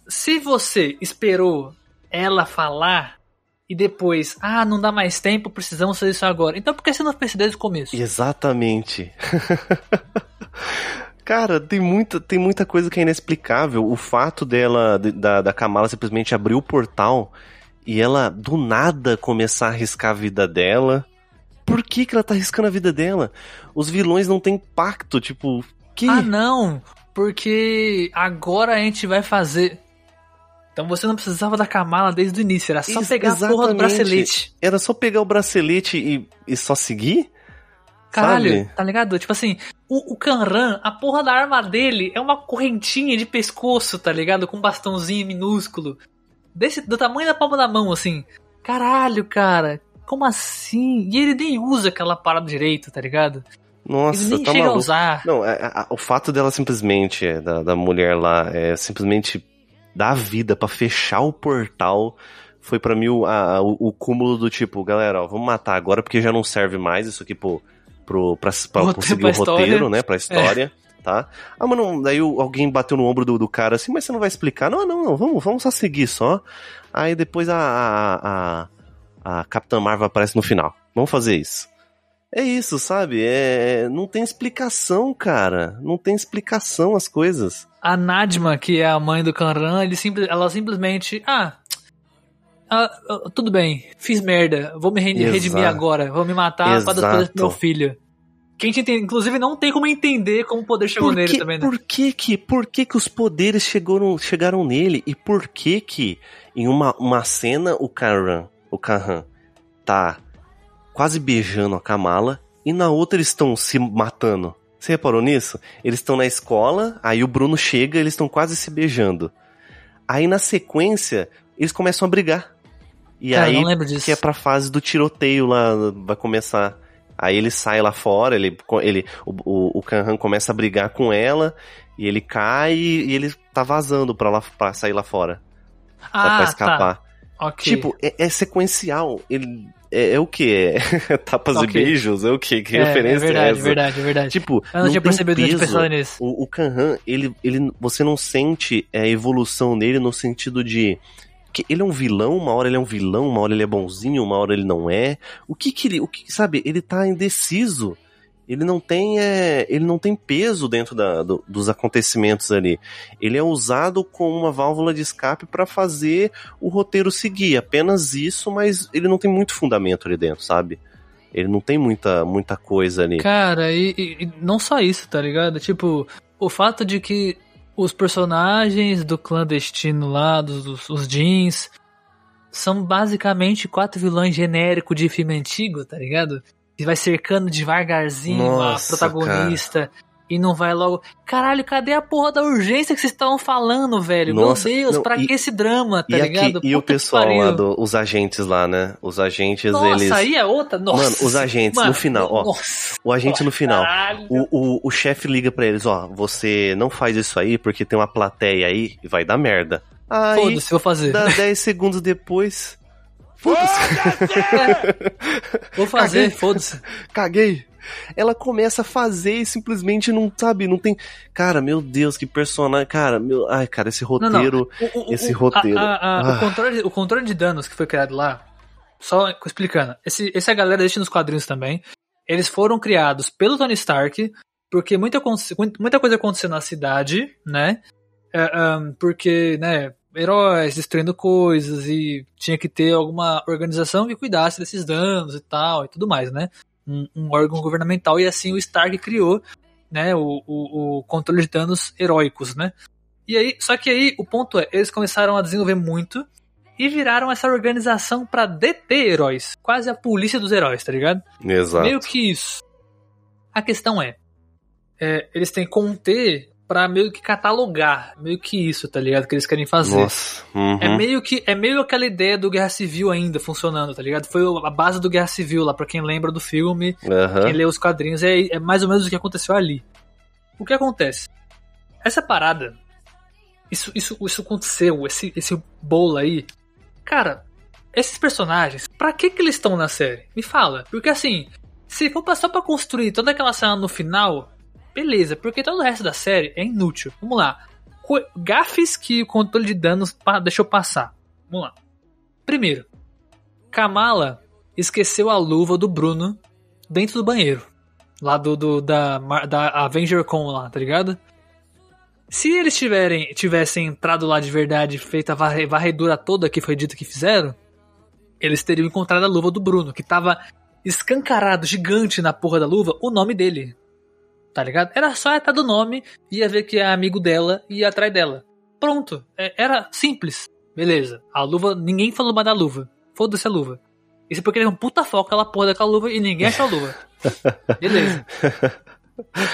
se você esperou ela falar e depois, ah, não dá mais tempo, precisamos fazer isso agora. Então por que você não fez desde o começo? Exatamente. Cara, tem muita, tem muita coisa que é inexplicável. O fato dela, de- da, da Kamala simplesmente abrir o portal e ela, do nada, começar a arriscar a vida dela. Por que, que ela tá arriscando a vida dela? Os vilões não têm pacto, tipo. Que? Ah, não, porque agora a gente vai fazer. Então você não precisava da Kamala desde o início, era só Ex- pegar a porra do exatamente. bracelete. Era só pegar o bracelete e, e só seguir? Caralho, Sabe? tá ligado? Tipo assim, o, o Kanran, a porra da arma dele é uma correntinha de pescoço, tá ligado? Com um bastãozinho minúsculo. Desse, do tamanho da palma da mão, assim. Caralho, cara. Como assim? E ele nem usa aquela parada direito, tá ligado? Nossa, ele nem tá chega a maluco. usar. Não, é- a- o fato dela simplesmente, é, da, da mulher lá, é simplesmente dar a vida pra fechar o portal, foi pra mim o, a- o, o cúmulo do tipo, galera, ó, vamos matar agora porque já não serve mais isso aqui pro, pro, pra, pra Roteiro- conseguir o roteiro, história. né, pra história, tá? Ah, mas não, daí alguém bateu no ombro do, do cara assim, mas você não vai explicar? Não, não, não, vamos, vamos só seguir só. Aí depois a, a, a, a Capitã Marvel aparece no final. Vamos fazer isso. É isso, sabe? É, não tem explicação, cara. Não tem explicação as coisas. A Nadma, que é a mãe do Kanran, ele ela simplesmente. Ah, ah, ah, tudo bem, fiz merda, vou me Exato. redimir agora, vou me matar pra dar os poderes pro meu Exato. filho. Que gente entende, inclusive não tem como entender como o poder chegou Por nele que, também, né? por que que, por que que os poderes chegaram, chegaram nele? E por que que em uma, uma cena o Karan, o Kahan, tá quase beijando a Kamala e na outra eles estão se matando? Você reparou nisso? Eles estão na escola, aí o Bruno chega, eles estão quase se beijando. Aí na sequência, eles começam a brigar. E Cara, aí não lembro disso. que é pra fase do tiroteio lá, vai começar. Aí ele sai lá fora, ele, ele, o, o, o Kanhan começa a brigar com ela, e ele cai e ele tá vazando pra, lá, pra sair lá fora. pra Ah, escapar. tá. Ok. Tipo, é, é sequencial. Ele, é, é o que? É tapas Ok. e beijos? É o que? Que é, referência é verdade, é verdade, é verdade. Tipo, Eu não, tinha percebido, não tinha peso. pensado nisso. O, o Kanhan, ele, ele, você não sente a evolução nele no sentido de que ele é um vilão, uma hora ele é um vilão, uma hora ele é bonzinho, uma hora ele não é. O que que ele, o que, sabe, ele tá indeciso. Ele não tem, é, ele não tem peso dentro da, do- dos acontecimentos ali. Ele é usado como uma válvula de escape pra fazer o roteiro seguir. Apenas isso, mas ele não tem muito fundamento ali dentro, sabe? Ele não tem muita, muita coisa ali. Cara, e- e não só isso, tá ligado? Tipo, o fato de que os personagens do clandestino lá, dos, dos os jeans, são basicamente quatro vilões genéricos de filme antigo, tá ligado? Que vai cercando devagarzinho Nossa, a protagonista e não vai logo. Caralho, cadê a porra da urgência que vocês estavam falando, velho? Nossa, Meu Deus, não, pra e- que esse drama, tá e, ligado? aqui, e o pessoal lá, do, os agentes lá, né? Os agentes, Nossa, eles. aí é outra? Nossa. Mano, os agentes, no Mano, final, ó. Nossa, O agente no final. caralho. O, o, o chefe liga pra eles, ó, você não faz isso aí porque tem uma plateia aí e vai dar merda. Aí, Foda-se, vou fazer. dá 10 segundos depois. Foda-se, Vou fazer, foda-se. caguei. Ela começa a fazer e simplesmente não sabe, não tem. Cara, meu Deus, que personagem. Cara, meu. Ai, cara, esse Não, não. roteiro. O- o- Esse o- roteiro. a- a- a- Ah. o, controle, o controle de danos que foi criado lá, só explicando, esse, essa galera existe nos quadrinhos também. Eles foram criados pelo Tony Stark, porque muita, muita coisa aconteceu na cidade, né? É, ahn, porque, né, heróis destruindo coisas e tinha que ter alguma organização que cuidasse desses danos e tal e tudo mais, né? Um, um órgão governamental e assim o Stark criou, né, o, o, o controle de danos heróicos, né? E aí, só que aí o ponto é, eles começaram a desenvolver muito e viraram essa organização pra deter heróis, quase a polícia dos heróis, tá ligado? Exato. Meio que isso. A questão é, é, eles têm que conter pra meio que catalogar, meio que isso, tá ligado? Que eles querem fazer. Nossa. Uhum. É meio que é meio aquela ideia do Guerra Civil ainda funcionando, tá ligado? Foi a base do Guerra Civil lá, pra quem lembra do filme, Aham. quem lê os quadrinhos, é, é mais ou menos o que aconteceu ali. O que acontece? Essa parada, isso, isso, isso aconteceu, esse, esse bolo aí, cara, esses personagens, pra que que eles estão na série? Me fala, porque assim, se for só pra construir toda aquela cena no final, beleza, porque todo o resto da série é inútil. Vamos lá. Gafes que o controle de danos deixou passar. Vamos lá. Primeiro, Kamala esqueceu a luva do Bruno dentro do banheiro. Lá do, do da, da Avenger Con lá, tá ligado? Se eles tiverem, tivessem entrado lá de verdade feito a varre- varredura toda que foi dito que fizeram, eles teriam encontrado a luva do Bruno, que tava escancarado, gigante na porra da luva, o nome dele. Tá ligado? Era só estar do nome, ia ver que é amigo dela e ia atrás dela. Pronto. É- Era simples. Beleza. A luva, ninguém falou mais da luva. Foda-se a luva. Isso é porque ele é um puta foco aquela porra daquela luva e ninguém achou a luva. Beleza.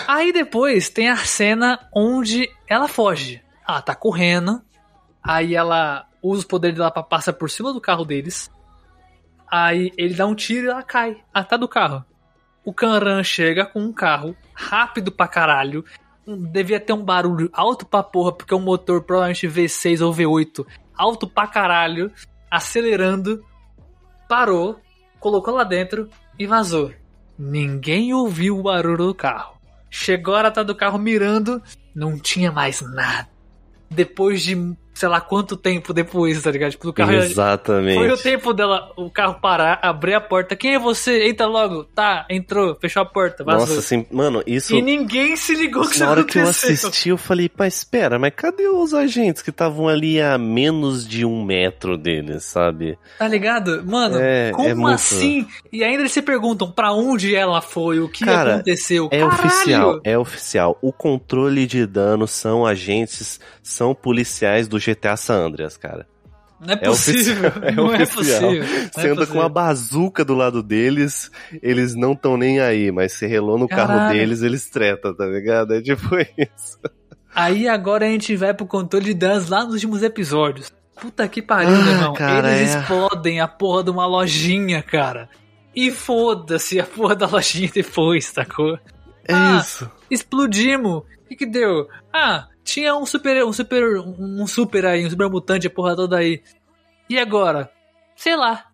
Aí depois tem a cena onde ela foge. Ela tá correndo. Aí ela usa os poderes dela pra passar por cima do carro deles. Aí ele dá um tiro e ela cai atrás do carro. O Kanran chega com um carro rápido pra caralho. Devia ter um barulho alto pra porra, porque é um motor provavelmente V6 ou V8 alto pra caralho, acelerando, parou, colocou lá dentro e vazou. Ninguém ouviu o barulho do carro. Chegou a hora tá do carro mirando, não tinha mais nada. Depois de sei lá quanto tempo depois, tá ligado? Tipo, o carro Exatamente. foi o tempo dela, o carro parar, abrir a porta. Quem é você? Entra logo. Tá, entrou, fechou a porta, vazou. Nossa, assim, mano, isso. E ninguém se ligou que isso Na hora que eu aconteceu. assisti, eu falei, pá, espera, mas cadê os agentes que estavam ali a menos de um metro deles, sabe? Tá ligado? Mano, É, como é muito- assim? E ainda eles se perguntam pra onde ela foi, o que Cara, aconteceu. É Caralho! oficial, é oficial. O controle de dano são agentes, são policiais do GTA San Andreas, cara. Não é É possível. oficial, é não é oficial. possível. Não Você é anda com uma bazuca do lado deles, eles não tão nem aí, mas se relou no carro Caralho. deles, eles tretam, tá ligado? É tipo isso. Aí agora a gente vai pro controle de danos lá nos últimos episódios. Puta que pariu, Ah, irmão. cara, Eles é. explodem a porra de uma lojinha, cara. E foda-se a porra da lojinha depois, sacou? É Ah. isso. Explodimos. O que que deu? Ah, tinha um super, um super, um super aí, um super mutante, a porra toda aí. E agora? Sei lá.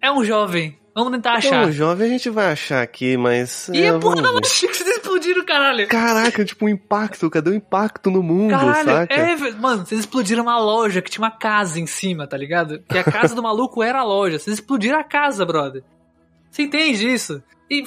É um jovem. Vamos tentar achar. Então, jovem a gente vai achar aqui, mas. e é, a porra da que vocês explodiram, caralho. Caraca, tipo um impacto, cadê o impacto no mundo, Caralho, saca? é, mano, vocês explodiram uma loja que tinha uma casa em cima, tá ligado? Que a casa do maluco era a loja. Vocês explodiram a casa, brother. Você entende isso? E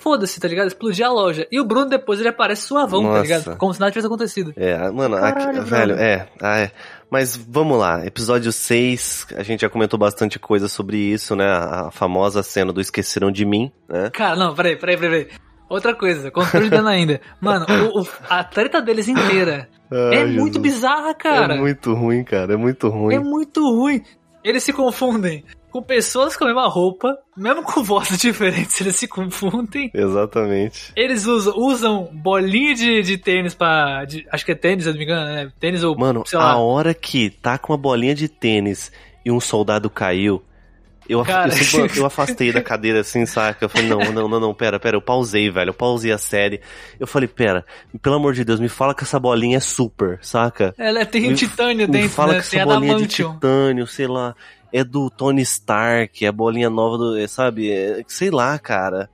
foda-se, tá ligado? Explodir a loja. E o Bruno depois ele aparece suavão, tá Nossa. ligado? Como se nada tivesse acontecido. É, mano, Caralho, aqui, velho, é, ah, é. Mas vamos lá, episódio 6, a gente já comentou bastante coisa sobre isso, né? A famosa cena do Esqueceram de Mim, né? Cara, não, peraí, peraí, peraí. peraí. Outra coisa, controle ainda. Mano, o- o- a treta deles inteira é muito Jesus. bizarra, cara. É muito ruim, cara, é muito ruim. É muito ruim. Eles se confundem com pessoas com a mesma roupa, mesmo com vozes diferentes, eles se confundem. Exatamente. Eles usam, usam bolinha de, de tênis pra. de- acho que é tênis, se eu não me engano, né? Tênis ou. Mano, sei lá. a hora que tá com uma bolinha de tênis e um soldado caiu, eu, Cara. eu, sempre- eu afastei da cadeira assim, saca? Eu falei, não, não, não, não, pera, pera, eu pausei, velho, eu pausei a série. Eu falei, pera, pelo amor de Deus, me fala que essa bolinha é super, saca? Ela tem Me- titânio Me dentro, fala né? que Tem essa bolinha de adamantium. titânio, sei lá, é do Tony Stark, é a bolinha nova do, é, sabe? É, sei lá, cara.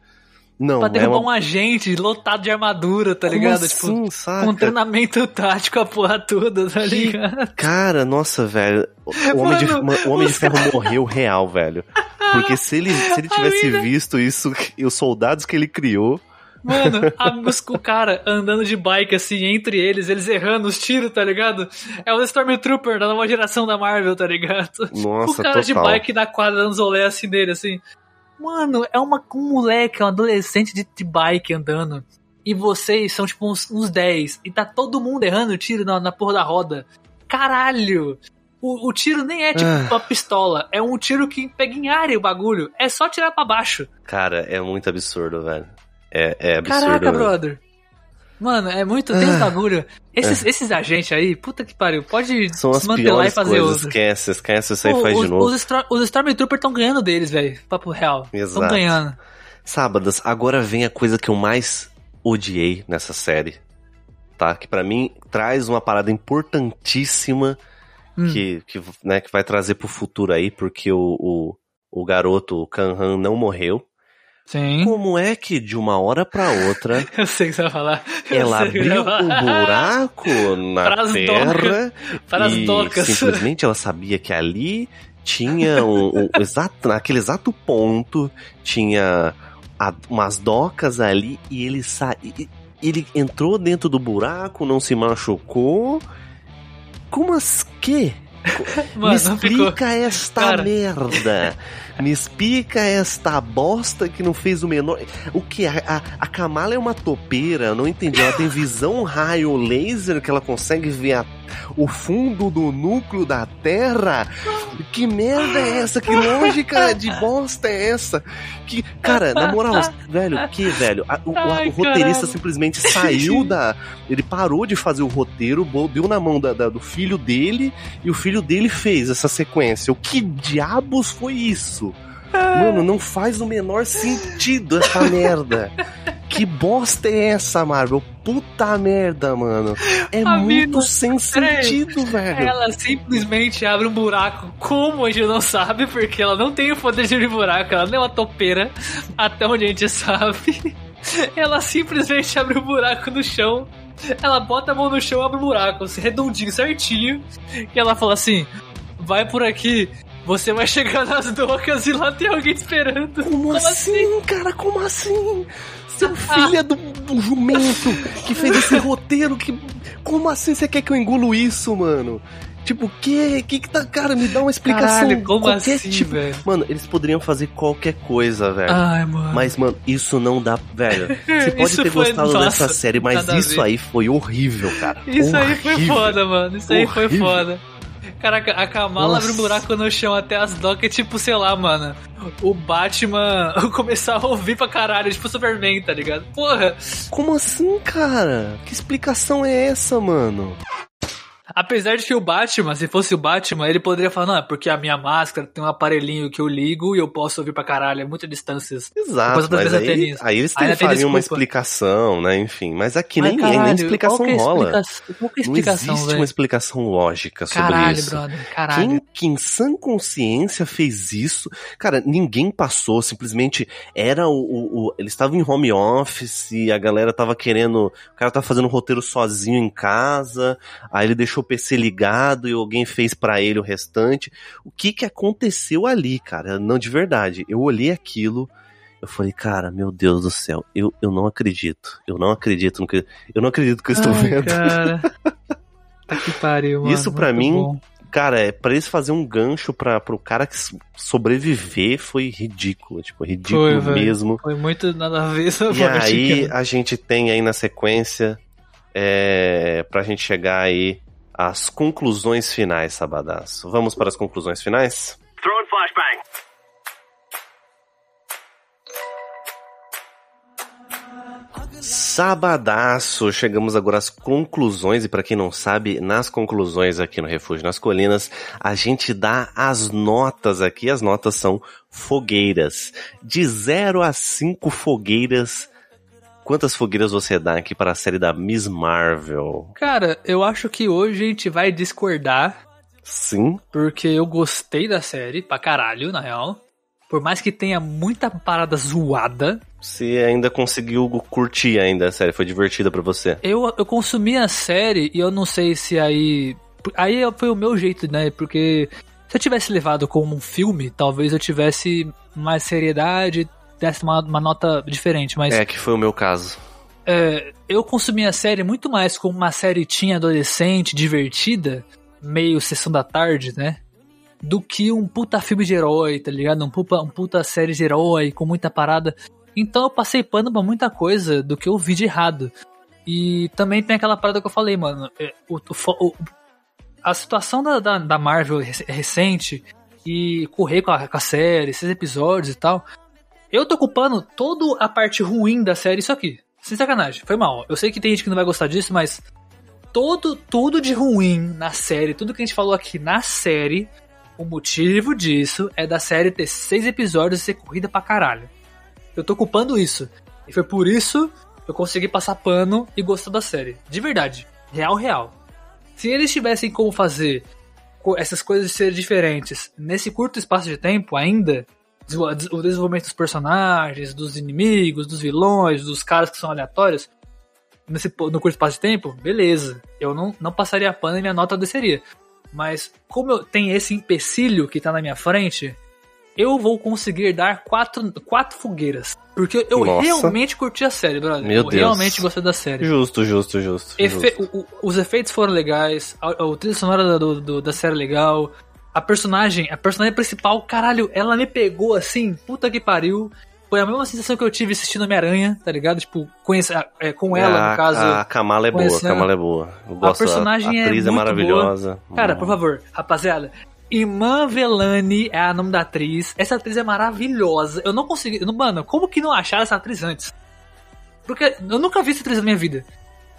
Não, Pra é derrubar uma... um agente lotado de armadura, tá Como ligado? assim, tipo, saca? com treinamento tático, a porra toda, tá ligado? Cara, nossa, velho. O Homem, de, Mano, o Homem de Ferro morreu real, velho. Porque se ele, se ele tivesse visto isso os soldados que ele criou. Mano, a- os- o cara andando de bike assim, entre eles, eles errando os tiros, tá ligado? É o Stormtrooper da nova geração da Marvel, tá ligado? Nossa, o cara de total. bike na quadra dando rolê assim dele, assim. Mano, é uma, um moleque, um adolescente de, de bike andando. E vocês são tipo uns, uns 10. E tá todo mundo errando tiro na, na porra da roda. Caralho! O, o tiro nem é tipo Ah. uma pistola. É um tiro que pega em área o bagulho. É só tirar pra baixo. Cara, é muito absurdo, velho. É, é absurdo. Caraca, brother. Mano, é muito. Uns Ah. Esses, esses agentes aí, puta que pariu. Pode São as desmantelar e fazer coisas. outro. Esquece, esquece isso aí Pô, faz os, de novo. Os, os Stormtroopers estão ganhando deles, velho. Papo real. Estão ganhando. Sábados, agora vem a coisa que eu mais odiei nessa série. Tá? Que pra mim traz uma parada importantíssima Hum. que, que, né, que vai trazer pro futuro aí, porque o, o, o garoto, o Kanhan, não morreu. Sim. Como é que de uma hora pra outra Eu sei que você vai falar. Ela abriu vai um falar. buraco na Para as terra Para as e docas. simplesmente ela sabia que ali tinha um, um exato, naquele exato ponto, tinha a- umas docas ali e ele sa... e- ele entrou dentro do buraco, não se machucou. Como as que? Mano, Me não ficou. explica esta Cara. merda. Me explica esta bosta que não fez o menor. O que? A, a, a Kamala é uma topeira, eu não entendi. Ela tem visão raio laser que ela consegue ver a- o fundo do núcleo da Terra. Que merda é essa? Que lógica de bosta é essa? Que, cara, na moral, velho, que velho? A- o, Ai, o roteirista caralho. simplesmente saiu da. Ele parou de fazer o roteiro, deu na mão da- da- do filho dele e o filho dele fez essa sequência. O que diabos foi isso? Mano, não faz o menor sentido essa merda. Que bosta é essa, Marvel? Puta merda, mano. É muito sem peraí. sentido, velho. Ela simplesmente abre um buraco. Como a gente não sabe, porque ela não tem o poder de abrir buraco, ela não é uma topeira, até onde a gente sabe. Ela simplesmente abre um buraco no chão. Ela bota a mão no chão, abre um buraco, redondinho, certinho. E ela fala assim: vai por aqui. Você vai chegar nas docas e lá tem alguém esperando. Como, assim, cara? Como assim? Seu filho é do, do jumento que fez esse roteiro que. Como assim você quer que eu engulo isso, mano? Tipo, o que? que que tá. Cara, me dá uma explicação. Caralho, como Qualquer assim, tipo- velho? Mano, eles poderiam fazer qualquer coisa, velho. Ai, mano. Mas, mano, isso não dá. Velho, você pode ter gostado nossa, dessa série, mas isso aí foi horrível, cara. Isso aí foi Horrível. foda, mano. Isso aí foi Horrível. foda. Caraca, a Kamala Nossa. abre um buraco no chão até as docas, tipo, sei lá, mano. O Batman começar a ouvir pra caralho, tipo Superman, tá ligado? Porra, Como assim, cara? Que explicação é essa, mano? Apesar de que o Batman, se fosse o Batman, ele poderia falar, não, é porque a minha máscara tem um aparelhinho que eu ligo e eu posso ouvir pra caralho, é muitas distâncias. Exato, mas aí, aí eles teriam uma desculpa. explicação, né? Enfim, mas aqui Mas, nem, nem caralho, explicação qual é rola. explicação- Qual é a Não explicação, existe velho? uma explicação lógica sobre Caralho, isso. brother, caralho. Quem que em sã consciência fez isso? Cara, ninguém passou, simplesmente era o. o- o- eles estavam em home office, e a galera tava querendo. O cara tava fazendo um roteiro sozinho em casa, aí ele deixou o PC ligado e alguém fez pra ele o restante. O que que aconteceu ali, cara? Não, de verdade. Eu olhei aquilo. Eu falei, cara, meu Deus do céu, eu, eu não acredito. Eu não acredito no que. Eu não acredito que eu estou Ai, vendo. cara. Tá que pariu, mano. Isso pra muito mim bom. Cara, é, pra eles fazer um gancho pra, pro cara que sobreviver foi ridículo. Tipo, ridículo Foi, mesmo. Foi muito nada a ver essa E aí a gente tem aí na sequência é, pra gente chegar aí às conclusões finais, Sabadaço. Vamos para as conclusões finais? Throwing flashbang. Sabadaço, chegamos agora às conclusões e pra quem não sabe, nas conclusões aqui no Refúgio nas Colinas, a gente dá as notas aqui, as notas são fogueiras. De 0 a 5 fogueiras, quantas fogueiras você dá aqui para a série da Miss Marvel? Cara, eu acho que hoje a gente vai discordar, Sim? porque eu gostei da série pra caralho, na real. Por mais que tenha muita parada zoada, Você ainda conseguiu curtir ainda a série, foi divertida pra você? eu, eu consumi a série e eu não sei se aí. Aí foi o meu jeito, né? Porque se eu tivesse levado como um filme, talvez eu tivesse mais seriedade, desse uma, uma nota diferente, mas. É, que foi o meu caso. É, eu consumi a série muito mais como uma série teen adolescente, divertida, meio sessão da tarde, né? Do que um puta filme de herói, tá ligado? Um puta, um puta série de herói com muita parada. Então eu passei pano pra muita coisa do que eu vi de errado. E também tem aquela parada que eu falei, mano. é, o- o o- a situação da, da, da Marvel rec- recente e correr com a, com a série, esses episódios e tal. Eu tô culpando toda a parte ruim da série, isso aqui. Sem sacanagem, foi mal. Eu sei que tem gente que não vai gostar disso, mas todo, tudo de ruim na série, tudo que a gente falou aqui na série, o motivo disso é da série ter seis episódios e ser corrida pra caralho. Eu tô culpando isso. E foi por isso que eu consegui passar pano e gostar da série. De verdade. Real, real. Se eles tivessem como fazer essas coisas serem diferentes nesse curto espaço de tempo ainda, o desenvolvimento dos personagens, dos inimigos, dos vilões, dos caras que são aleatórios, nesse, no curto espaço de tempo, beleza. Eu não, não passaria pano e minha nota desceria. Mas como eu tenho esse empecilho que tá na minha frente, eu vou conseguir dar quatro, quatro fogueiras. Porque eu Nossa. realmente curti a série, brother. Meu eu Deus. realmente gostei da série. Justo, justo, justo. Efe- justo. o- o- os efeitos foram legais, a, a trilha sonora da, do- do- da série é legal, a personagem, a personagem principal, caralho, ela me pegou assim, puta que pariu. Foi a mesma sensação que eu tive assistindo Homem-Aranha, tá ligado? Tipo, conhece, é, com ela, a, no caso. A Kamala é boa, a Kamala é boa. Eu gosto, personagem a, é atriz é, muito maravilhosa. Cara, por favor, rapaziada. Iman Velani é o nome da atriz. Essa atriz é maravilhosa. Eu não consegui. Mano, como que não acharam essa atriz antes? Porque eu nunca vi essa atriz na minha vida.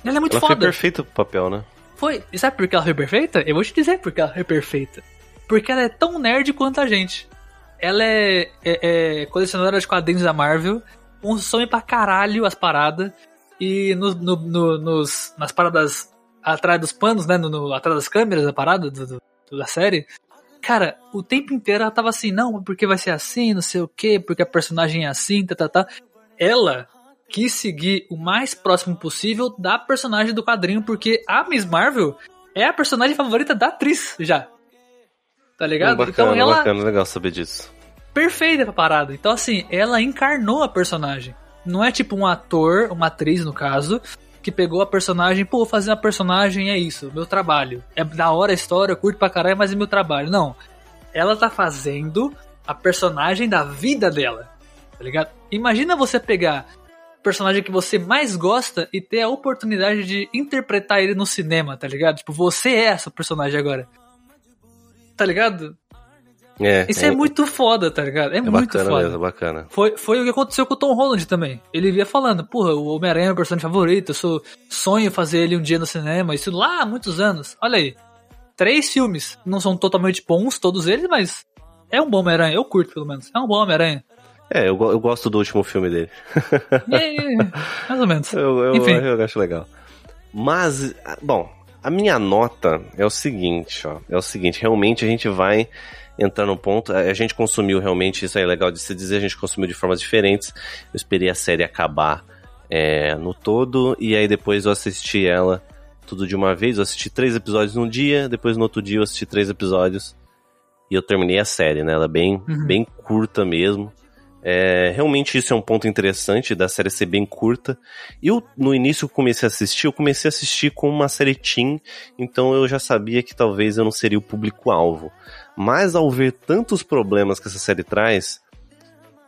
Ela é muito Ela foi foda. perfeita pro papel, né? Foi. E sabe por que ela foi perfeita? Eu vou te dizer por que ela foi perfeita. Porque ela é tão nerd quanto a gente. Ela é, é- é colecionadora de quadrinhos da Marvel, consome pra caralho as paradas, e no, no- no- nos, nas paradas atrás dos panos, né? No, atrás das câmeras da parada do- do- da série. Cara, o tempo inteiro ela tava assim, não, porque vai ser assim, não sei o quê, porque a personagem é assim, tá, tá, tá. Ela quis seguir o mais próximo possível da personagem do quadrinho, porque a Miss Marvel é a personagem favorita da atriz já. Tá ligado? Hum, bacana, então ela bacana, legal saber disso. perfeita pra parada. Então assim, ela encarnou a personagem. Não é tipo um ator, uma atriz no caso, que pegou a personagem, pô, fazer uma personagem é isso, meu trabalho. É da hora a história, eu curto pra caralho, mas é meu trabalho. Não. Ela tá fazendo a personagem da vida dela. Tá ligado? Imagina você pegar o personagem que você mais gosta e ter a oportunidade de interpretar ele no cinema, tá ligado? Tipo, você é essa personagem agora. Tá ligado? É, Isso é, muito foda, tá ligado? É, é muito bacana foda. mesmo, é bacana. Foi, foi o que aconteceu com o Tom Holland também. Ele via falando, porra, o Homem-Aranha é meu personagem favorito, eu sou, sonho fazer ele um dia no cinema, isso lá há muitos anos. Olha aí. Três filmes. Não são totalmente bons, todos eles, mas é um bom Homem-Aranha. Eu curto, pelo menos. É um bom Homem-Aranha. É, eu, eu gosto do último filme dele. É, mais ou menos. Eu, eu, Enfim. eu acho legal. Mas, ah, bom, a minha nota é o seguinte, ó. É o seguinte, realmente a gente vai entrar no ponto. A gente consumiu realmente, isso é legal de se dizer, a gente consumiu de formas diferentes. Eu esperei a série acabar é, no todo, e aí depois eu assisti ela tudo de uma vez. Eu assisti três episódios num dia, depois no outro dia eu assisti três episódios. E eu terminei a série, né? Ela é bem, Uhum. bem curta mesmo. É, realmente isso é um ponto interessante da série ser bem curta. Eu, no início, comecei a assistir, eu comecei a assistir com uma série teen, então eu já sabia que talvez eu não seria o público-alvo. Mas ao ver tantos problemas que essa série traz,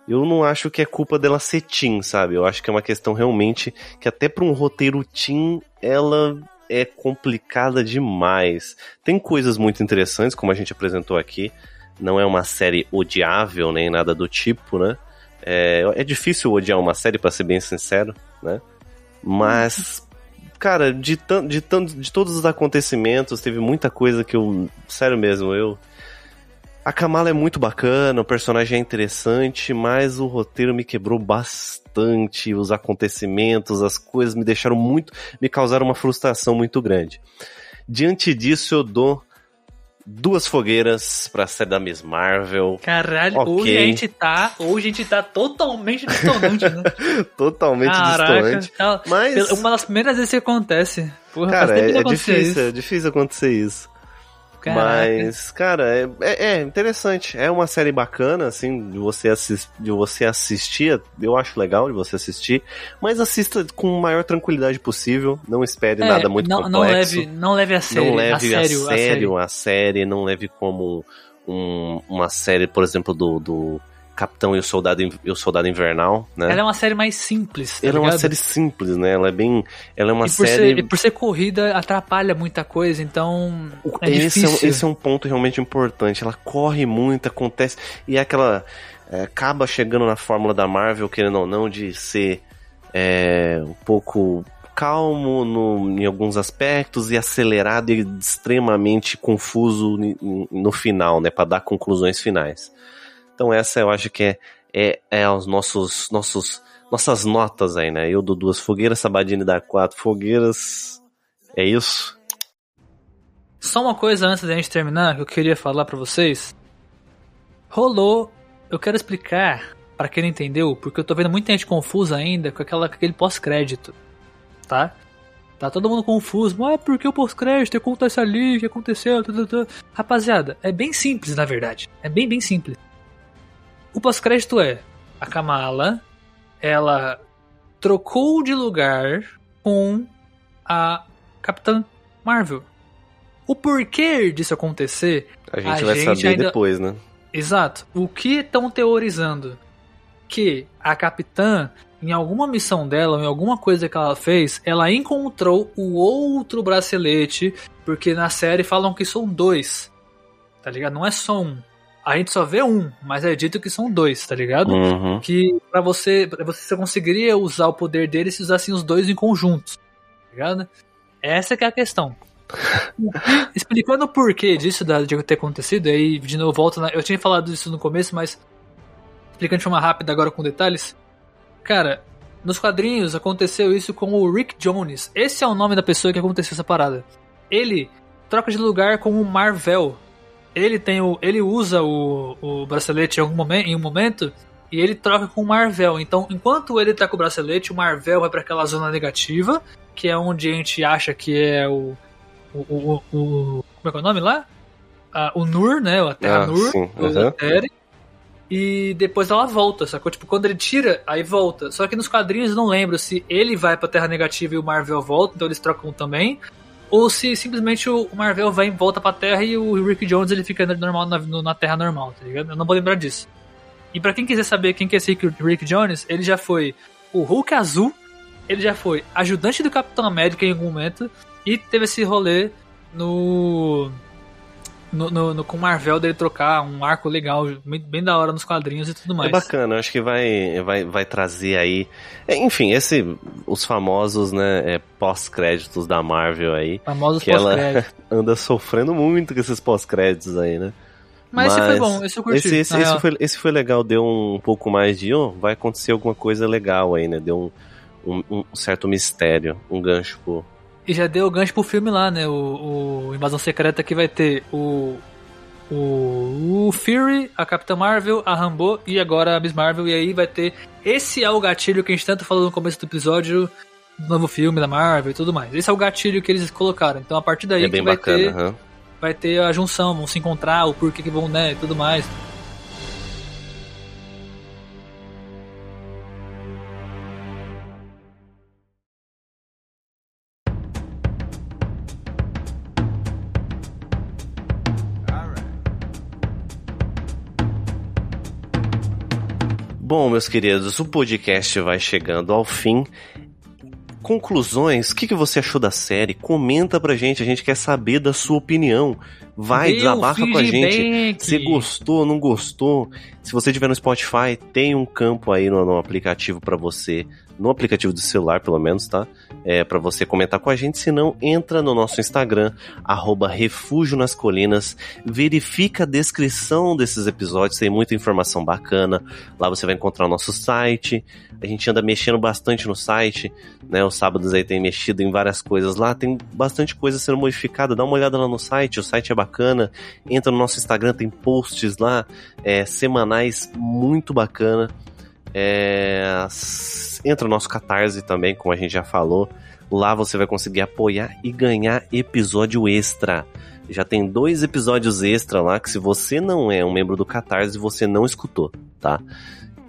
eu não acho que é culpa dela ser teen, sabe? Eu acho que é uma questão realmente que até para um roteiro teen, ela é complicada demais. Tem coisas muito interessantes, como a gente apresentou aqui. Não é uma série odiável nem nada do tipo, né? É, é difícil odiar uma série, pra ser bem sincero, né? Mas, cara, de, de, de todos os acontecimentos, teve muita coisa que eu. Sério mesmo, eu. A Kamala é muito bacana, o personagem é interessante, mas o roteiro me quebrou bastante. Os acontecimentos, as coisas me deixaram muito. me causaram uma frustração muito grande. Diante disso, eu dou duas fogueiras pra série da Miss Marvel. Caralho, Ok. hoje a gente tá. Hoje a gente tá totalmente distante, né? Totalmente Caraca. Mas. Uma das primeiras vezes que acontece. Porra, Cara, é, é difícil, isso. é difícil acontecer isso. Caraca. Mas, cara, é, é, é interessante. É uma série bacana, assim, de você, de você assistir. Eu acho legal de você assistir. Mas assista com a maior tranquilidade possível. Não espere É, nada muito não, complexo. não leve, não leve a sério. não leve a sério, a sério a série. Não leve como um- uma série, por exemplo, do, do Capitão e o Soldado, e o Soldado Invernal, né? Ela é uma série mais simples. Tá Ela é uma ligado? série simples, né? Ela é bem. Ela é uma e por, série. ser, e por ser corrida, atrapalha muita coisa, então é esse, é, um- difícil. esse é um ponto realmente importante. Ela corre muito, acontece. E é aquela. é, acaba chegando na fórmula da Marvel, querendo ou não, de ser é, um pouco calmo no, em alguns aspectos e acelerado e extremamente confuso ni- no final, né? Pra dar conclusões finais. Então essa eu acho que é, é, é os nossos, nossos, nossas notas aí, né? Eu dou duas fogueiras, Sabadini dá quatro fogueiras. É isso? Só uma coisa antes da gente terminar que eu queria falar pra vocês. Rolou, eu quero explicar pra quem não entendeu, porque eu tô vendo muita gente confusa ainda com aquela com aquele pós-crédito, tá? Tá todo mundo confuso. Ah, por que o pós-crédito? Acontece ali, o que aconteceu? Rapaziada, é bem simples, na verdade. É bem, bem simples. O pós-crédito é a Kamala, ela trocou de lugar com a Capitã Marvel. O porquê disso acontecer, A gente A vai gente saber ainda- depois, né? Exato. O que estão teorizando? Que a capitã, em alguma missão dela, ou em alguma coisa que ela fez, ela encontrou o outro bracelete, porque na série falam que são dois. Tá ligado? Não é só um. A gente só vê um, mas é dito que são dois, tá ligado? Uhum. Que pra você, pra você conseguiria usar o poder dele se usassem os dois em conjunto. Tá ligado? Essa que é a questão. Explicando o porquê disso de ter acontecido, aí de novo volto na, Eu tinha falado isso no começo, mas explicando de forma rápida agora com detalhes. Cara, nos quadrinhos aconteceu isso com o Rick Jones. Esse é o nome da pessoa que aconteceu essa parada. Ele troca de lugar com o Marvel. Ele tem o. ele usa o, o bracelete em, algum momento, em um momento e ele troca com o Marvel. Então, enquanto ele tá com o bracelete, o Marvel vai pra aquela zona negativa, que é onde a gente acha que é o. O. o, o- como é que é o nome lá? Ah, o Nur, né? A Terra Ah, Nur, sim, o. Eteri. E depois ela volta, sacou? Tipo, quando ele tira, aí volta. Só que nos quadrinhos eu não lembro se ele vai pra Terra Negativa e o Marvel volta, então eles trocam também. Ou se simplesmente o Marvel vai e volta pra Terra e o Rick Jones ele fica normal na, na Terra normal, tá ligado? Eu não vou lembrar disso. E pra quem quiser saber quem que é esse Rick Jones, ele já foi o Hulk azul, ele já foi ajudante do Capitão América em algum momento, e teve esse rolê no. No, no, no- com o Marvel dele trocar um arco legal, bem, bem da hora nos quadrinhos e tudo mais. É bacana, acho que vai, vai, vai trazer aí. é, enfim, esse. Os famosos, né, é, pós-créditos da Marvel aí. Famosos Que ela anda sofrendo muito com esses pós-créditos aí, né? Mas, esse foi bom, esse eu curti. Esse, esse, esse foi, esse foi legal, deu um pouco mais de. Oh, vai acontecer alguma coisa legal aí, né? Deu um, um, um certo mistério, um gancho pro. E já deu gancho pro filme lá, né? O, o Invasão Secreta que vai ter o, o, o Fury, a Capitã Marvel, a Rambo e agora a Miss Marvel. E aí vai ter. Esse é o gatilho que a gente tanto falou no começo do episódio do novo filme da Marvel e tudo mais. Esse é o gatilho que eles colocaram. Então a partir daí é que vai bacana. ter, aham. vai ter a junção, vão se encontrar, o porquê que vão, né? E tudo mais. Bom, meus queridos, o podcast vai chegando ao fim. Conclusões, o que, que você achou da série? Comenta pra gente, a gente quer saber da sua opinião. Vai, um desabafa com a gente. Se gostou, não gostou. Se você tiver no Spotify, tem um campo aí no, no aplicativo pra você, no aplicativo do celular, pelo menos, tá? É para você comentar com a gente. Se não, entra no nosso Instagram, arroba Refúgio nas Colinas. Verifica a descrição desses episódios, tem muita informação bacana. Lá você vai encontrar o nosso site. A gente anda mexendo bastante no site, né? Os sábados aí tem mexido em várias coisas lá. Tem bastante coisa sendo modificada. Dá uma olhada lá no site, o site é bacana. Entra no nosso Instagram, tem posts lá é, semanais muito bacana. É, entra no nosso Catarse também, como a gente já falou. Lá você vai conseguir apoiar e ganhar episódio extra. Já tem dois episódios extra lá que se você não é um membro do Catarse, você não escutou, tá?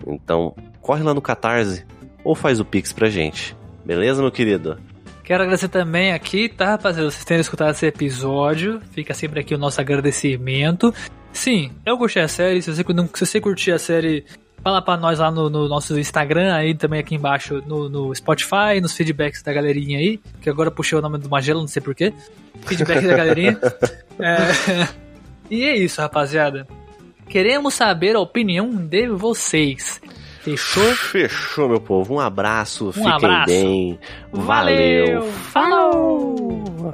Então, corre lá no Catarse ou faz o Pix pra gente. Beleza, meu querido? Quero agradecer também aqui, tá, rapaziada? Vocês terem escutado esse episódio. Fica sempre aqui o nosso agradecimento. Sim, eu gostei da série. Se você, se você curtir a série, fala pra nós lá no, no nosso Instagram, aí também aqui embaixo no, no Spotify, nos feedbacks da galerinha aí. Que agora puxei o nome do Magelo, não sei porquê. Feedback da galerinha. É, E é isso, rapaziada. Queremos saber a opinião de vocês. Fechou? Fechou, meu povo. Um abraço, fiquem abraço. bem. Valeu. Falou!